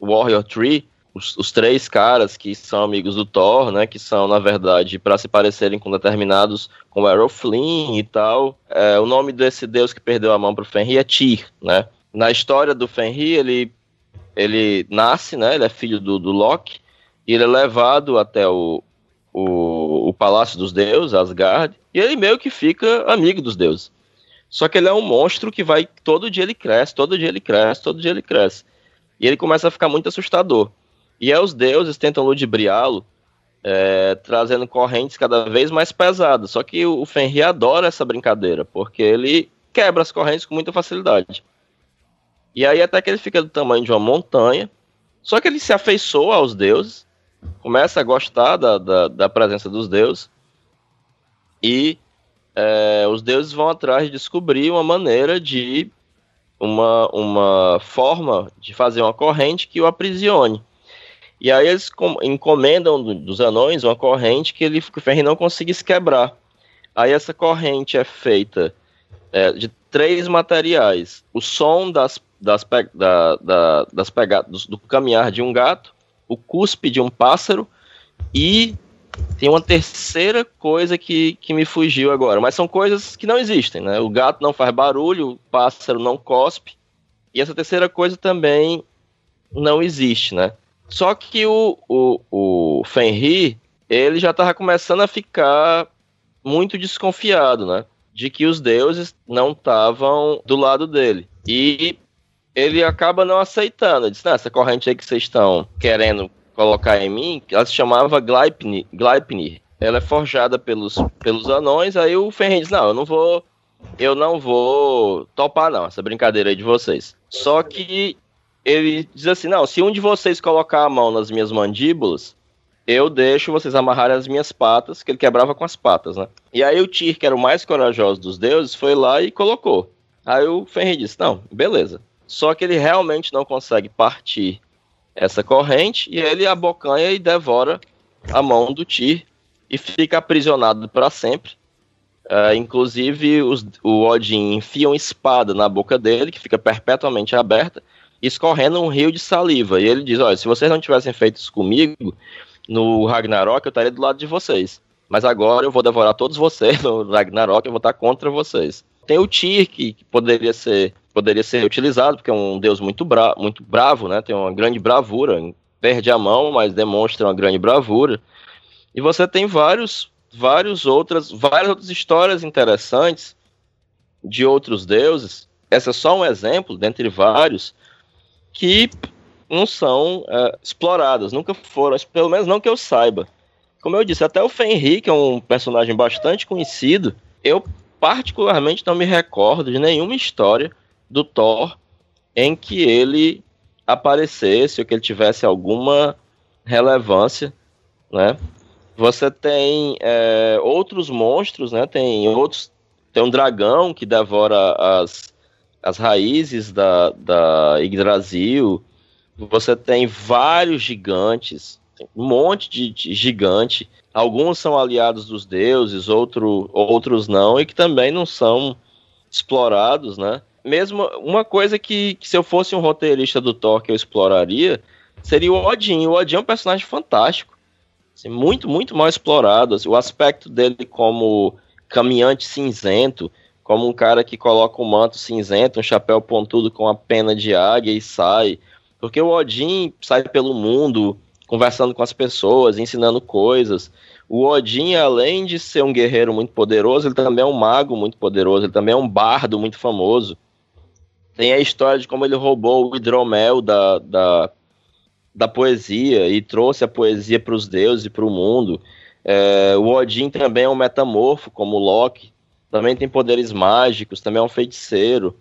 Warrior Tree, os, os, três caras que são amigos do Thor, né, que são, na verdade, para se parecerem com determinados, como Errol Flynn e tal. É, o nome desse deus que perdeu a mão pro Fenrir é Tyr, né? Na história do Fenrir, ele, ele nasce, né, ele é filho do, do Loki, e ele é levado até o, o, o Palácio dos Deuses, Asgard, e ele meio que fica amigo dos deuses. Só que ele é um monstro que vai, todo dia ele cresce, todo dia ele cresce, todo dia ele cresce. E ele começa a ficar muito assustador. E aí os deuses tentam ludibriá-lo, é, trazendo correntes cada vez mais pesadas. Só que o Fenrir adora essa brincadeira, porque ele quebra as correntes com muita facilidade. E aí até que ele fica do tamanho de uma montanha, só que ele se afeiçoa aos deuses, começa a gostar da, da, da presença dos deuses, e é, os deuses vão atrás de descobrir uma maneira de uma, uma forma de fazer uma corrente que o aprisione. E aí eles encomendam dos anões uma corrente que, ele, que o Fenrir não conseguisse quebrar. Aí essa corrente é feita é, de três materiais: o som das, das, da, da, das pegadas do, do caminhar de um gato, o cuspe de um pássaro e tem uma terceira coisa que, que me fugiu agora, mas são coisas que não existem, né? O gato não faz barulho, o pássaro não cospe, e essa terceira coisa também não existe, né? Só que o, o, o Fenrir, ele já estava começando a ficar muito desconfiado, né? De que os deuses não estavam do lado dele. E ele acaba não aceitando. Ele diz, essa corrente aí que vocês estão querendo colocar em mim, ela se chamava Gleipnir. Gleipnir. Ela é forjada pelos, pelos anões, aí o Fenrir diz, não, eu não vou eu não vou topar não, essa brincadeira aí de vocês. Só que ele diz assim: não, se um de vocês colocar a mão nas minhas mandíbulas, eu deixo vocês amarrarem as minhas patas, que ele quebrava com as patas, né? E aí o Tyr, que era o mais corajoso dos deuses, foi lá e colocou. Aí o Fenrir disse: não, beleza. Só que ele realmente não consegue partir essa corrente e ele abocanha e devora a mão do Tyr e fica aprisionado para sempre. Uh, inclusive, os, o Odin enfia uma espada na boca dele, que fica perpetuamente aberta, escorrendo um rio de saliva. E ele diz: Olha, se vocês não tivessem feito isso comigo, no Ragnarok eu estaria do lado de vocês. Mas agora eu vou devorar todos vocês no Ragnarok, eu vou estar contra vocês. Tem o Tyr, que, poderia ser poderia ser utilizado, porque é um deus muito, bra muito bravo, né? Tem uma grande bravura. Perde a mão, mas demonstra uma grande bravura. E você tem vários, vários outras, várias outras histórias interessantes de outros deuses. Essa é só um exemplo, dentre vários, que não são é, exploradas, nunca foram, pelo menos não que eu saiba. Como eu disse, até o Fenrir, que é um personagem bastante conhecido, eu particularmente não me recordo de nenhuma história do Thor em que ele aparecesse ou que ele tivesse alguma relevância, né? Você tem é, outros monstros, né? Tem outros, tem um dragão que devora as, as raízes da, da Yggdrasil. Você tem vários gigantes, um monte de, de gigante. Alguns são aliados dos deuses, outro, outros não, e que também não são explorados, né? Mesmo uma coisa que, que se eu fosse um roteirista do Thor que eu exploraria seria o Odin. O Odin é um personagem fantástico, assim, muito, muito mal explorado. Assim, o aspecto dele como caminhante cinzento, como um cara que coloca um manto cinzento, um chapéu pontudo com a pena de águia e sai. Porque o Odin sai pelo mundo conversando com as pessoas, ensinando coisas. O Odin, além de ser um guerreiro muito poderoso, ele também é um mago muito poderoso, ele também é um bardo muito famoso. Tem a história de como ele roubou o hidromel da, da, da poesia e trouxe a poesia para os deuses e para o mundo. É, o Odin também é um metamorfo, como Loki. Também tem poderes mágicos, também é um feiticeiro.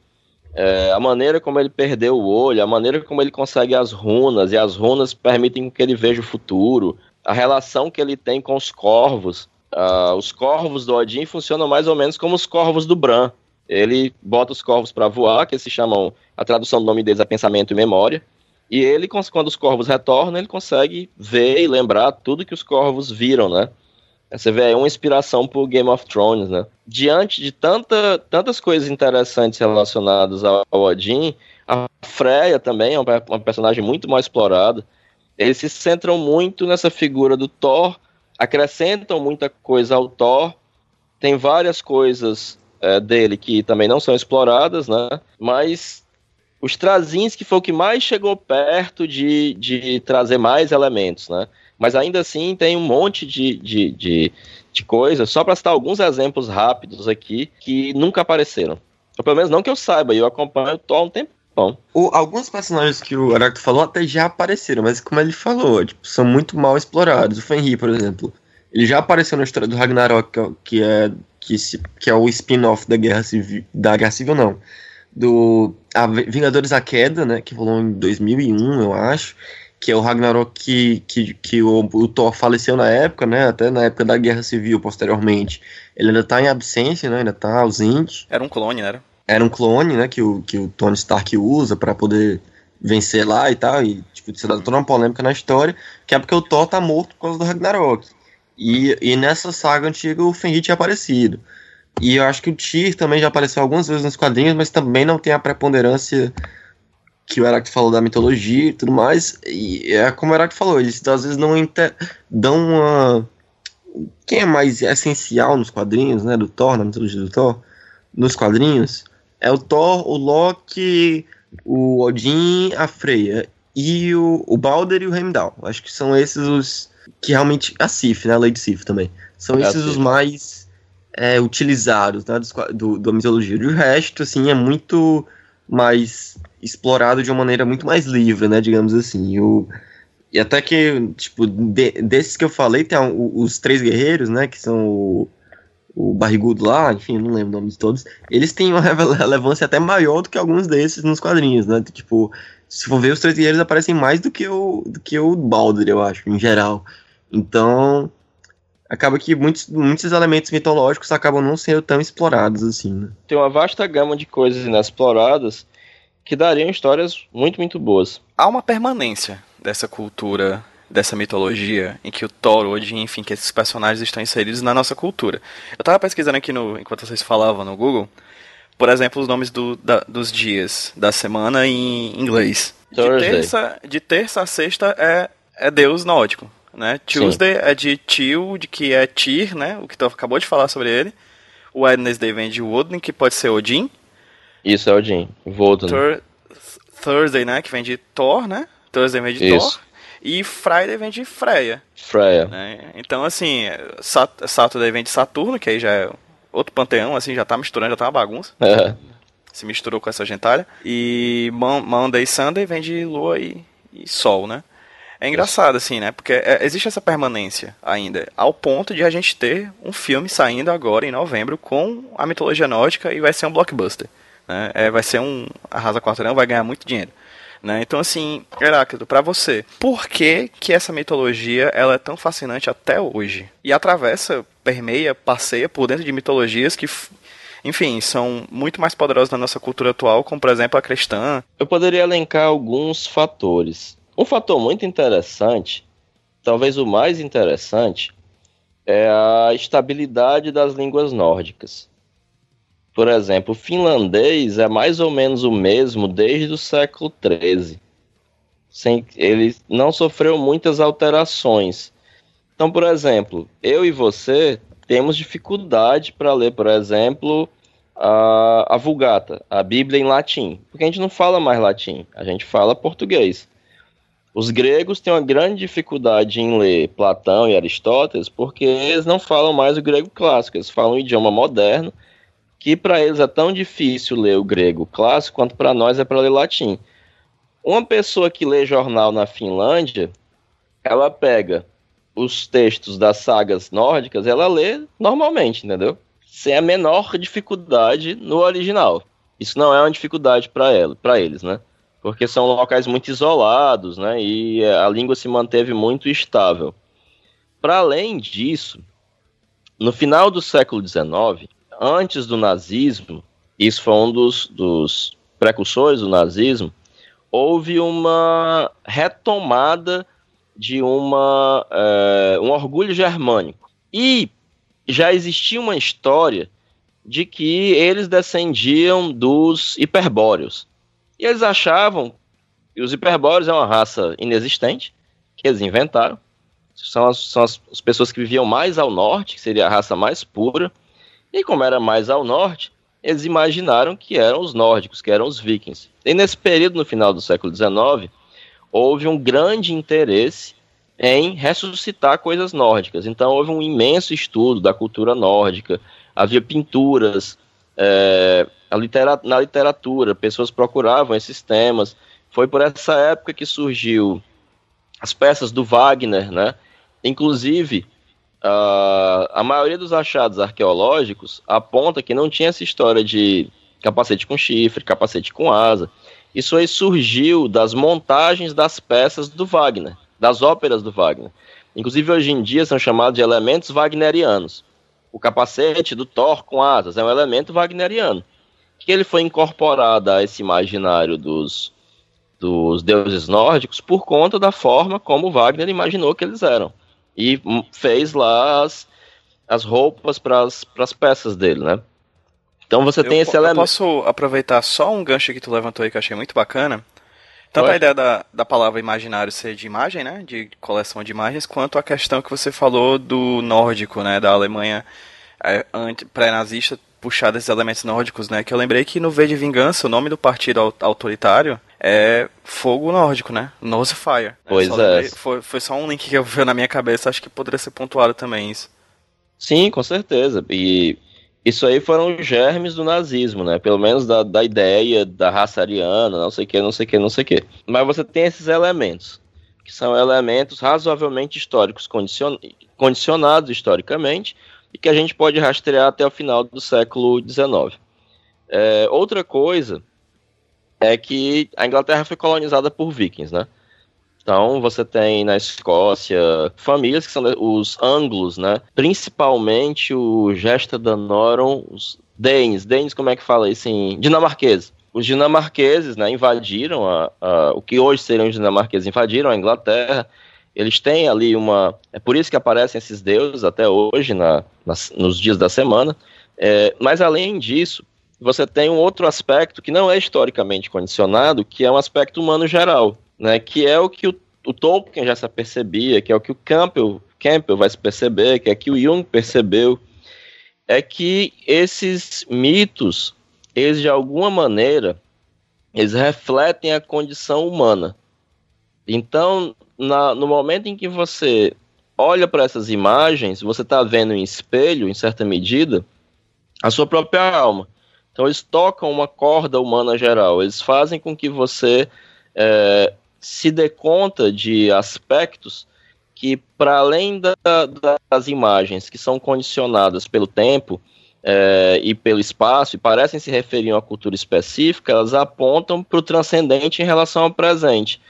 É, a maneira como ele perdeu o olho, a maneira como ele consegue as runas, e as runas permitem que ele veja o futuro, a relação que ele tem com os corvos. Uh, os corvos do Odin funcionam mais ou menos como os corvos do Bran. Ele bota os corvos para voar, que se chamam, a tradução do nome deles é pensamento e memória. E ele, quando os corvos retornam, ele consegue ver e lembrar tudo que os corvos viram, né? Você vê aí uma inspiração por Game of Thrones, né? Diante de tanta, tantas coisas interessantes relacionadas ao Odin, a Freya também é uma personagem muito mais explorada. Eles se centram muito nessa figura do Thor, acrescentam muita coisa ao Thor, tem várias coisas é, dele que também não são exploradas, né? Mas os Trazinski foi o que mais chegou perto de, de trazer mais elementos, né? Mas ainda assim tem um monte de, de, de, de coisas, só para citar alguns exemplos rápidos aqui, que nunca apareceram. Ou pelo menos não que eu saiba, eu acompanho Thor um tempão. O, alguns personagens que o Aracto falou até já apareceram, mas como ele falou, tipo, são muito mal explorados. O Fenrir, por exemplo, ele já apareceu na história do Ragnarok, que é, que, se, que é o spin-off da Guerra Civil, da Guerra Civil não, do a Vingadores a Queda, né, que rolou em 2001, eu acho, que é o Ragnarok que, que, que o, o, Thor faleceu na época, né? Até na época da Guerra Civil, posteriormente. Ele ainda tá em absência, né? Ainda tá ausente. Era um clone, né? Era um clone, né? Que o, que o Tony Stark usa para poder vencer lá e tal. E, tipo, isso dá toda uma polêmica na história. Que é porque o Thor tá morto por causa do Ragnarok. E, e nessa saga antiga o Fenrir tinha aparecido. E eu acho que o Tyr também já apareceu algumas vezes nos quadrinhos, mas também não tem a preponderância que o Heráclito falou da mitologia e tudo mais, e é como o Heráclito falou, eles às vezes não inter... dão uma... Quem é mais essencial nos quadrinhos, né, do Thor, na mitologia do Thor, nos quadrinhos, é o Thor, o Loki, o Odin, a Freya, e o, o Balder e o Heimdall. Acho que são esses os que realmente... A Sif, né, a Lady Sif também. São é esses os mais é, utilizados, né, do, do, da mitologia. E o resto, assim, é muito mais explorado de uma maneira muito mais livre, né, digamos assim. O, e até que, tipo, de, desses que eu falei, tem os três guerreiros, né, que são o, o Barrigudo lá, enfim, não lembro o nome de todos, eles têm uma relevância até maior do que alguns desses nos quadrinhos, né, tipo, se for ver, os três guerreiros aparecem mais do que o, do que o Baldur, eu acho, em geral. Então, acaba que muitos, muitos elementos mitológicos acabam não sendo tão explorados assim. Né? Tem uma vasta gama de coisas inexploradas que dariam histórias muito, muito boas. Há uma permanência dessa cultura, dessa mitologia, em que o Thor, Odin, enfim, que esses personagens estão inseridos na nossa cultura. Eu estava pesquisando aqui no, enquanto vocês falavam no Google, por exemplo, os nomes do, da, dos dias da semana em inglês. De terça, de terça a sexta é, é deus nórdico né? Tuesday Sim. é de Til, de que é Tyr, né? O que tu acabou de falar sobre ele. O Wednesday vem de Woden, que pode ser Odin. Isso é Odin, Woden. Thur Thursday, né? Que vem de Thor, né? Thursday vem de Isso. Thor. E Friday vem de Freya. Freya. Né? Então, assim, Sat Saturday vem de Saturno, que aí já é outro panteão, assim, já tá misturando, já tá uma bagunça. É. Se misturou com essa gentalha. E Monday e Sunday vem de Lua e, e sol, né? É engraçado, assim, né? Porque é, existe essa permanência ainda, ao ponto de a gente ter um filme saindo agora em novembro com a mitologia nórdica e vai ser um blockbuster. Né? É, vai ser um. Arrasa Quarteirão vai ganhar muito dinheiro. Né? Então, assim, Heráclito, para você, por que, que essa mitologia ela é tão fascinante até hoje? E atravessa, permeia, passeia por dentro de mitologias que enfim, são muito mais poderosas na nossa cultura atual, como por exemplo a cristã. Eu poderia elencar alguns fatores. Um fator muito interessante, talvez o mais interessante, é a estabilidade das línguas nórdicas. Por exemplo, o finlandês é mais ou menos o mesmo desde o século XIII. Sem, ele não sofreu muitas alterações. Então, por exemplo, eu e você temos dificuldade para ler, por exemplo, a, a Vulgata, a Bíblia em latim, porque a gente não fala mais latim, a gente fala português. Os gregos têm uma grande dificuldade em ler Platão e Aristóteles porque eles não falam mais o grego clássico, eles falam um idioma moderno que para eles é tão difícil ler o grego clássico quanto para nós é para ler latim. Uma pessoa que lê jornal na Finlândia, ela pega os textos das sagas nórdicas, ela lê normalmente, entendeu? Sem a menor dificuldade no original. Isso não é uma dificuldade para ela, para eles, né? Porque são locais muito isolados, né? E a língua se manteve muito estável. Para além disso, no final do século XIX, antes do nazismo, isso foi um dos, dos precursores do nazismo, houve uma retomada de uma, é, um orgulho germânico. E já existia uma história de que eles descendiam dos hiperbóreos. E eles achavam que os hiperbóreos é uma raça inexistente, que eles inventaram. São as, são as, as pessoas que viviam mais ao norte, que seria a raça mais pura. E como era mais ao norte, eles imaginaram que eram os nórdicos, que eram os vikings. E nesse período, no final do século XIX, houve um grande interesse em ressuscitar coisas nórdicas. Então houve um imenso estudo da cultura nórdica, havia pinturas, é, litera na literatura, pessoas procuravam esses temas. Foi por essa época que surgiu as peças do Wagner, né? Inclusive, uh, a maioria dos achados arqueológicos aponta que não tinha essa história de capacete com chifre, capacete com asa. Isso aí surgiu das montagens das peças do Wagner, das óperas do Wagner. Inclusive, hoje em dia são chamados de elementos wagnerianos. O capacete do Thor com asas é um elemento wagneriano. Que ele foi incorporado a esse imaginário dos, dos deuses nórdicos por conta da forma como Wagner imaginou que eles eram. E fez lá as, as roupas para as peças dele, né? Então você eu, tem esse elemento. Eu posso aproveitar só um gancho que tu levantou aí que eu achei muito bacana. Tanto Oi. a ideia da, da palavra imaginário ser de imagem, né? De coleção de imagens, quanto a questão que você falou do nórdico, né? Da Alemanha é, pré-nazista puxar desses elementos nórdicos, né? Que eu lembrei que no V de Vingança, o nome do partido autoritário é Fogo Nórdico, né? Nose Fire. Pois é. foi, foi só um link que eu vi na minha cabeça, acho que poderia ser pontuado também isso. Sim, com certeza. E isso aí foram os germes do nazismo, né? Pelo menos da, da ideia da raça ariana, não sei o que, não sei o que, não sei o que. Mas você tem esses elementos, que são elementos razoavelmente históricos, condicion, condicionados historicamente, e que a gente pode rastrear até o final do século XIX. É, outra coisa é que a Inglaterra foi colonizada por vikings, né? Então, você tem na Escócia famílias que são os anglos, né? Principalmente o Gesta Danorum, os Danes. Danes, como é que fala isso em dinamarqueses? Os dinamarqueses, né, invadiram a, a, o que hoje seriam os dinamarqueses, invadiram a Inglaterra. Eles têm ali uma. É por isso que aparecem esses deuses até hoje, na, nas, nos dias da semana. É, mas além disso, você tem um outro aspecto que não é historicamente condicionado, que é um aspecto humano geral né, que é o que o, o Tolkien já se percebia, que é o que o Campbell, Campbell vai se perceber, que é que o Jung percebeu, é que esses mitos, eles de alguma maneira, eles refletem a condição humana. Então, na, no momento em que você olha para essas imagens, você está vendo em espelho, em certa medida, a sua própria alma. Então, eles tocam uma corda humana geral, eles fazem com que você é, se dê conta de aspectos que, para além da, das imagens que são condicionadas pelo tempo é, e pelo espaço e parecem se referir a uma cultura específica, elas apontam para o transcendente em relação ao presente.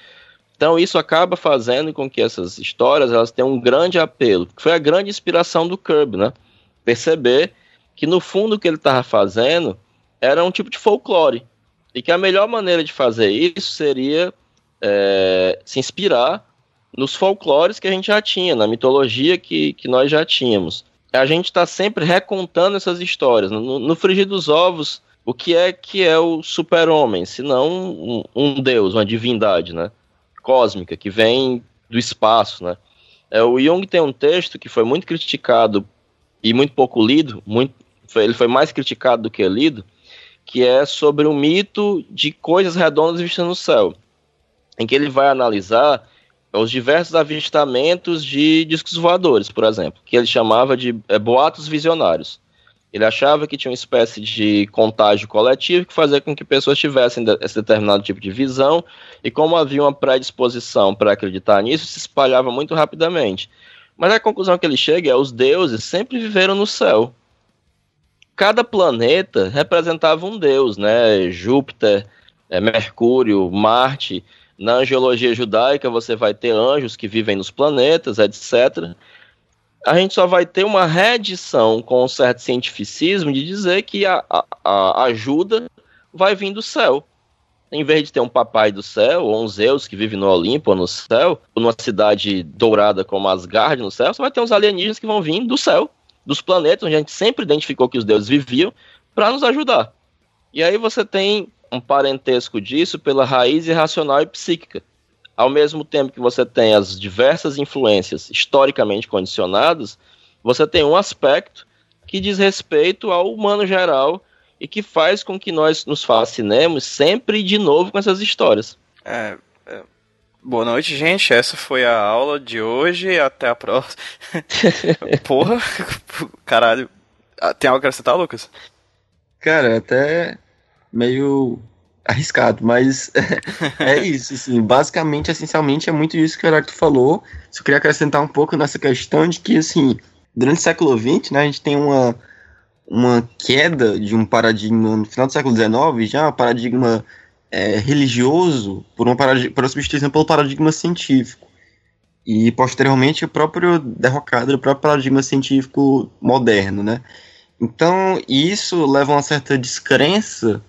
Então isso acaba fazendo com que essas histórias elas tenham um grande apelo, foi a grande inspiração do Kirby, né? Perceber que no fundo o que ele estava fazendo era um tipo de folclore e que a melhor maneira de fazer isso seria é, se inspirar nos folclores que a gente já tinha, na mitologia que, que nós já tínhamos. A gente está sempre recontando essas histórias. No, no frigir dos ovos, o que é que é o super-homem, se não um, um, deus, uma divindade, né? Cósmica, que vem do espaço, né? É, o Jung tem um texto que foi muito criticado e muito pouco lido, muito, foi, ele foi mais criticado do que lido, que é sobre o mito de coisas redondas vistas no céu, em que ele vai analisar os diversos avistamentos de discos voadores, por exemplo, que ele chamava de é, boatos visionários. Ele achava que tinha uma espécie de contágio coletivo que fazia com que pessoas tivessem esse determinado tipo de visão, e como havia uma predisposição para acreditar nisso, se espalhava muito rapidamente. Mas a conclusão que ele chega é os deuses sempre viveram no céu. Cada planeta representava um deus, né? Júpiter, é, Mercúrio, Marte, na angiologia judaica, você vai ter anjos que vivem nos planetas, etc. A gente só vai ter uma reedição com um certo cientificismo de dizer que a, a, a ajuda vai vir do céu. Em vez de ter um papai do céu, ou um Zeus que vive no Olimpo, ou no céu, ou numa cidade dourada como Asgard no céu, você vai ter uns alienígenas que vão vir do céu, dos planetas, onde a gente sempre identificou que os deuses viviam, para nos ajudar. E aí você tem um parentesco disso pela raiz irracional e psíquica. Ao mesmo tempo que você tem as diversas influências historicamente condicionadas, você tem um aspecto que diz respeito ao humano geral e que faz com que nós nos fascinemos sempre de novo com essas histórias. É, é. Boa noite, gente. Essa foi a aula de hoje. Até a próxima. Porra, caralho. Ah, tem algo a acrescentar, Lucas? Cara, até meio arriscado, mas é isso, assim, basicamente, essencialmente, é muito isso que o Heráclito falou. Só queria acrescentar um pouco nessa questão de que, assim, durante o século XX, né, a gente tem uma, uma queda de um paradigma no final do século XIX, já um paradigma é, religioso por uma, por uma substituição pelo paradigma científico. E, posteriormente, o próprio derrocado do próprio paradigma científico moderno, né? Então, isso leva a uma certa descrença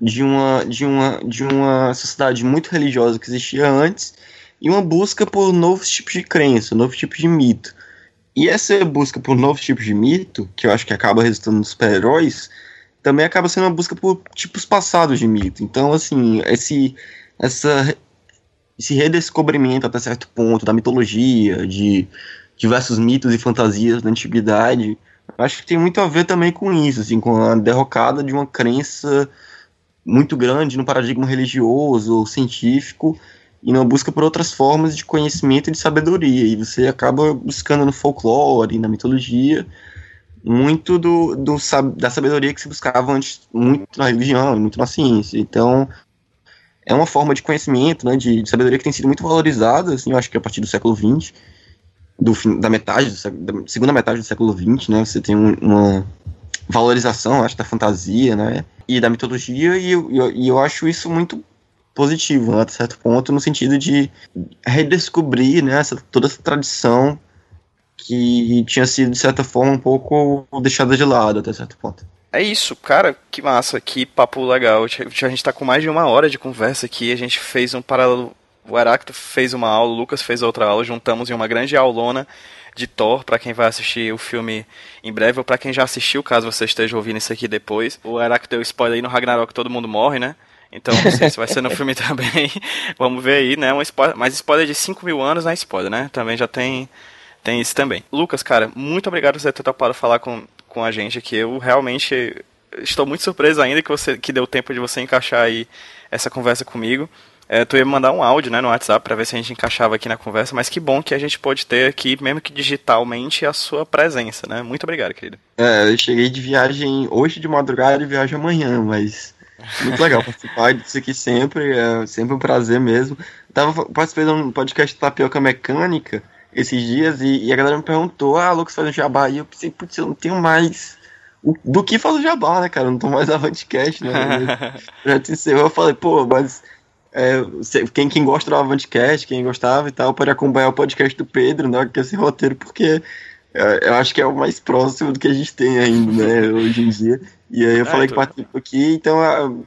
de uma, de uma, de uma sociedade muito religiosa que existia antes e uma busca por novos tipos de crença, novos tipos de mito. E essa busca por novos tipos de mito, que eu acho que acaba resultando nos super-heróis, também acaba sendo uma busca por tipos passados de mito. Então, assim, esse, essa, esse redescobrimento até certo ponto da mitologia, de diversos mitos e fantasias da antiguidade, acho que tem muito a ver também com isso, assim, com a derrocada de uma crença muito grande no paradigma religioso ou científico e na busca por outras formas de conhecimento e de sabedoria. E você acaba buscando no folclore, na mitologia, muito do, do, da sabedoria que se buscava antes, muito na religião, muito na ciência. Então, é uma forma de conhecimento, né, de, de sabedoria que tem sido muito valorizada, assim, eu acho que a partir do século XX, do fim, da metade, da segunda metade do século XX, né, você tem um, uma valorização, acho, da fantasia, né, e da mitologia, e eu, eu, e eu acho isso muito positivo, né, até certo ponto, no sentido de redescobrir né, essa, toda essa tradição que tinha sido, de certa forma, um pouco deixada de lado até certo ponto. É isso, cara, que massa, que papo legal. A gente tá com mais de uma hora de conversa aqui, a gente fez um paralelo. O Aracto fez uma aula, o Lucas fez outra aula, juntamos em uma grande aulona de Thor, para quem vai assistir o filme em breve, ou para quem já assistiu, caso você esteja ouvindo isso aqui depois. O Heráclito deu spoiler aí no Ragnarok, todo mundo morre, né? Então, não sei se vai ser no filme também. Vamos ver aí, né? Um spoiler, mas spoiler de 5 mil anos não é spoiler, né? Também já tem, tem isso também. Lucas, cara, muito obrigado por você ter topado falar com, com a gente aqui. Eu realmente estou muito surpreso ainda que, você, que deu tempo de você encaixar aí essa conversa comigo. É, tu ia me mandar um áudio né, no WhatsApp para ver se a gente encaixava aqui na conversa, mas que bom que a gente pode ter aqui, mesmo que digitalmente, a sua presença, né? Muito obrigado, querido. É, eu cheguei de viagem hoje de madrugada e viagem amanhã, mas muito legal participar disso aqui sempre, é sempre um prazer mesmo. tava participando de um podcast tapioca mecânica esses dias e, e, a galera me perguntou: Ah, Lucas faz um jabá. E eu pensei, putz, eu não tenho mais o, do que fazer jabá, né, cara? Eu não tô mais Avantcast, né? já te encerrou. Eu falei, pô, mas é, quem, quem gosta do Avantcast, quem gostava e tal, pode acompanhar o podcast do Pedro, né? Que é esse roteiro, porque é, eu acho que é o mais próximo do que a gente tem ainda, né, hoje em dia. E aí eu é, falei que participo aqui, então,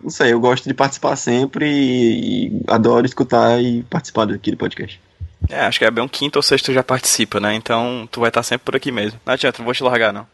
não sei, eu gosto de participar sempre e, e adoro escutar e participar daqui do podcast. É, acho que é bem um quinto ou sexto já participa, né? Então tu vai estar sempre por aqui mesmo. Não adianta, não vou te largar, não.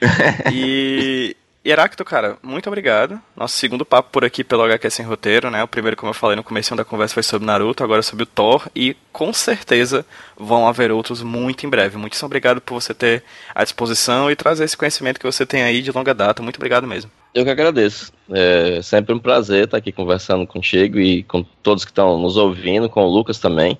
e, Heráclito, cara, muito obrigado. Nosso segundo papo por aqui pelo HQ Sem Roteiro, né? O primeiro, como eu falei no começo da conversa, foi sobre Naruto, agora sobre o Thor. E com certeza vão haver outros muito em breve. Muitíssimo obrigado por você ter à disposição e trazer esse conhecimento que você tem aí de longa data. Muito obrigado mesmo. Eu que agradeço. É sempre um prazer estar aqui conversando contigo e com todos que estão nos ouvindo, com o Lucas também.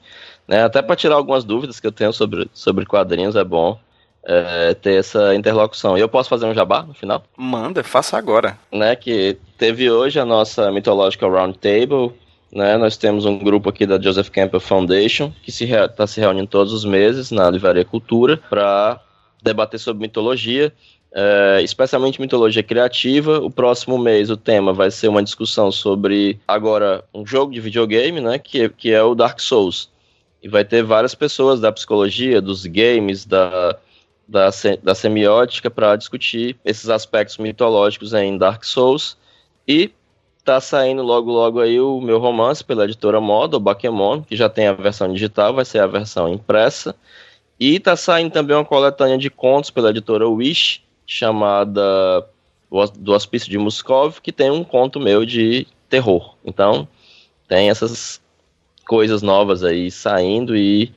Né? Até para tirar algumas dúvidas que eu tenho sobre, sobre quadrinhos é bom é, ter essa interlocução. E eu posso fazer um jabá no final? Manda, faça agora. Né, que teve hoje a nossa Mythological Roundtable, né, nós temos um grupo aqui da Joseph Campbell Foundation, que está se, tá se reunindo todos os meses na Livraria Cultura para debater sobre mitologia, é, especialmente mitologia criativa. O próximo mês o tema vai ser uma discussão sobre, agora, um jogo de videogame, né, que, que é o Dark Souls. E vai ter várias pessoas da psicologia, dos games, da da, da semiótica para discutir esses aspectos mitológicos em Dark Souls. E tá saindo logo logo aí o meu romance pela editora Moda, o Bakemon, que já tem a versão digital, vai ser a versão impressa. E tá saindo também uma coletânea de contos pela editora Wish, chamada Do Hospício de Muskov, que tem um conto meu de terror. Então, tem essas coisas novas aí saindo e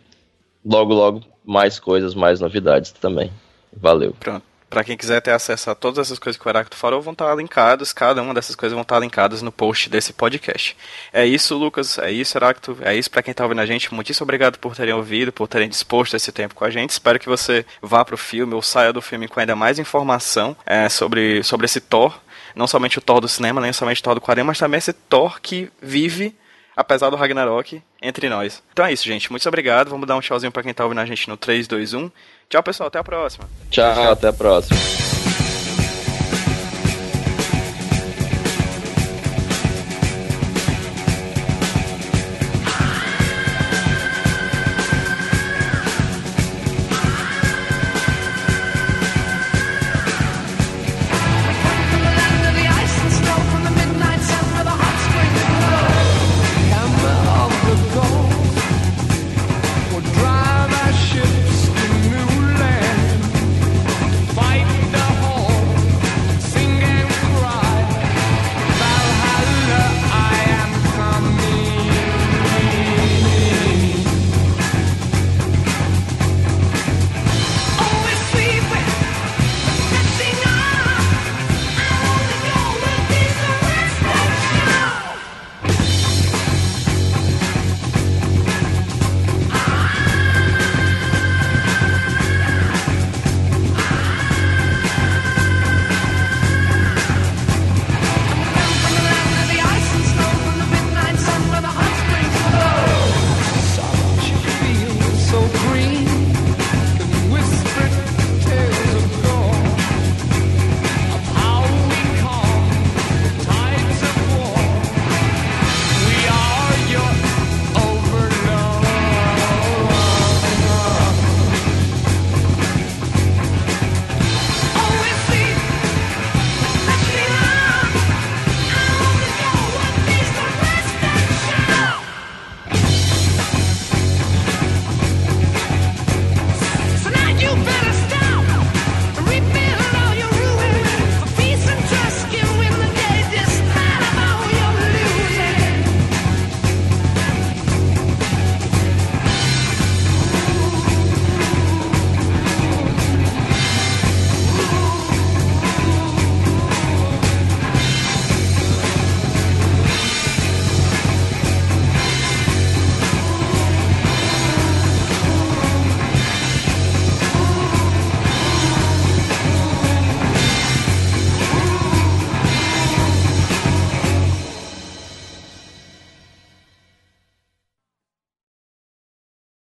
logo logo mais coisas, mais novidades também. Valeu. Pronto. Para quem quiser ter acesso a todas essas coisas que o Heráclito falou, vão estar linkadas, cada uma dessas coisas vão estar linkadas no post desse podcast. É isso, Lucas, é isso, Heráclito, é isso para quem está ouvindo a gente. Muitíssimo obrigado por terem ouvido, por terem disposto esse tempo com a gente. Espero que você vá pro filme ou saia do filme com ainda mais informação é, sobre, sobre esse Thor. Não somente o Thor do cinema, nem somente o Thor do quadrinho, mas também esse Thor que vive apesar do Ragnarok, entre nós. Então é isso, gente. Muito obrigado. Vamos dar um tchauzinho pra quem tá ouvindo a gente no 3, 2, 1. Tchau, pessoal. Até a próxima. Tchau, Tchau. até a próxima.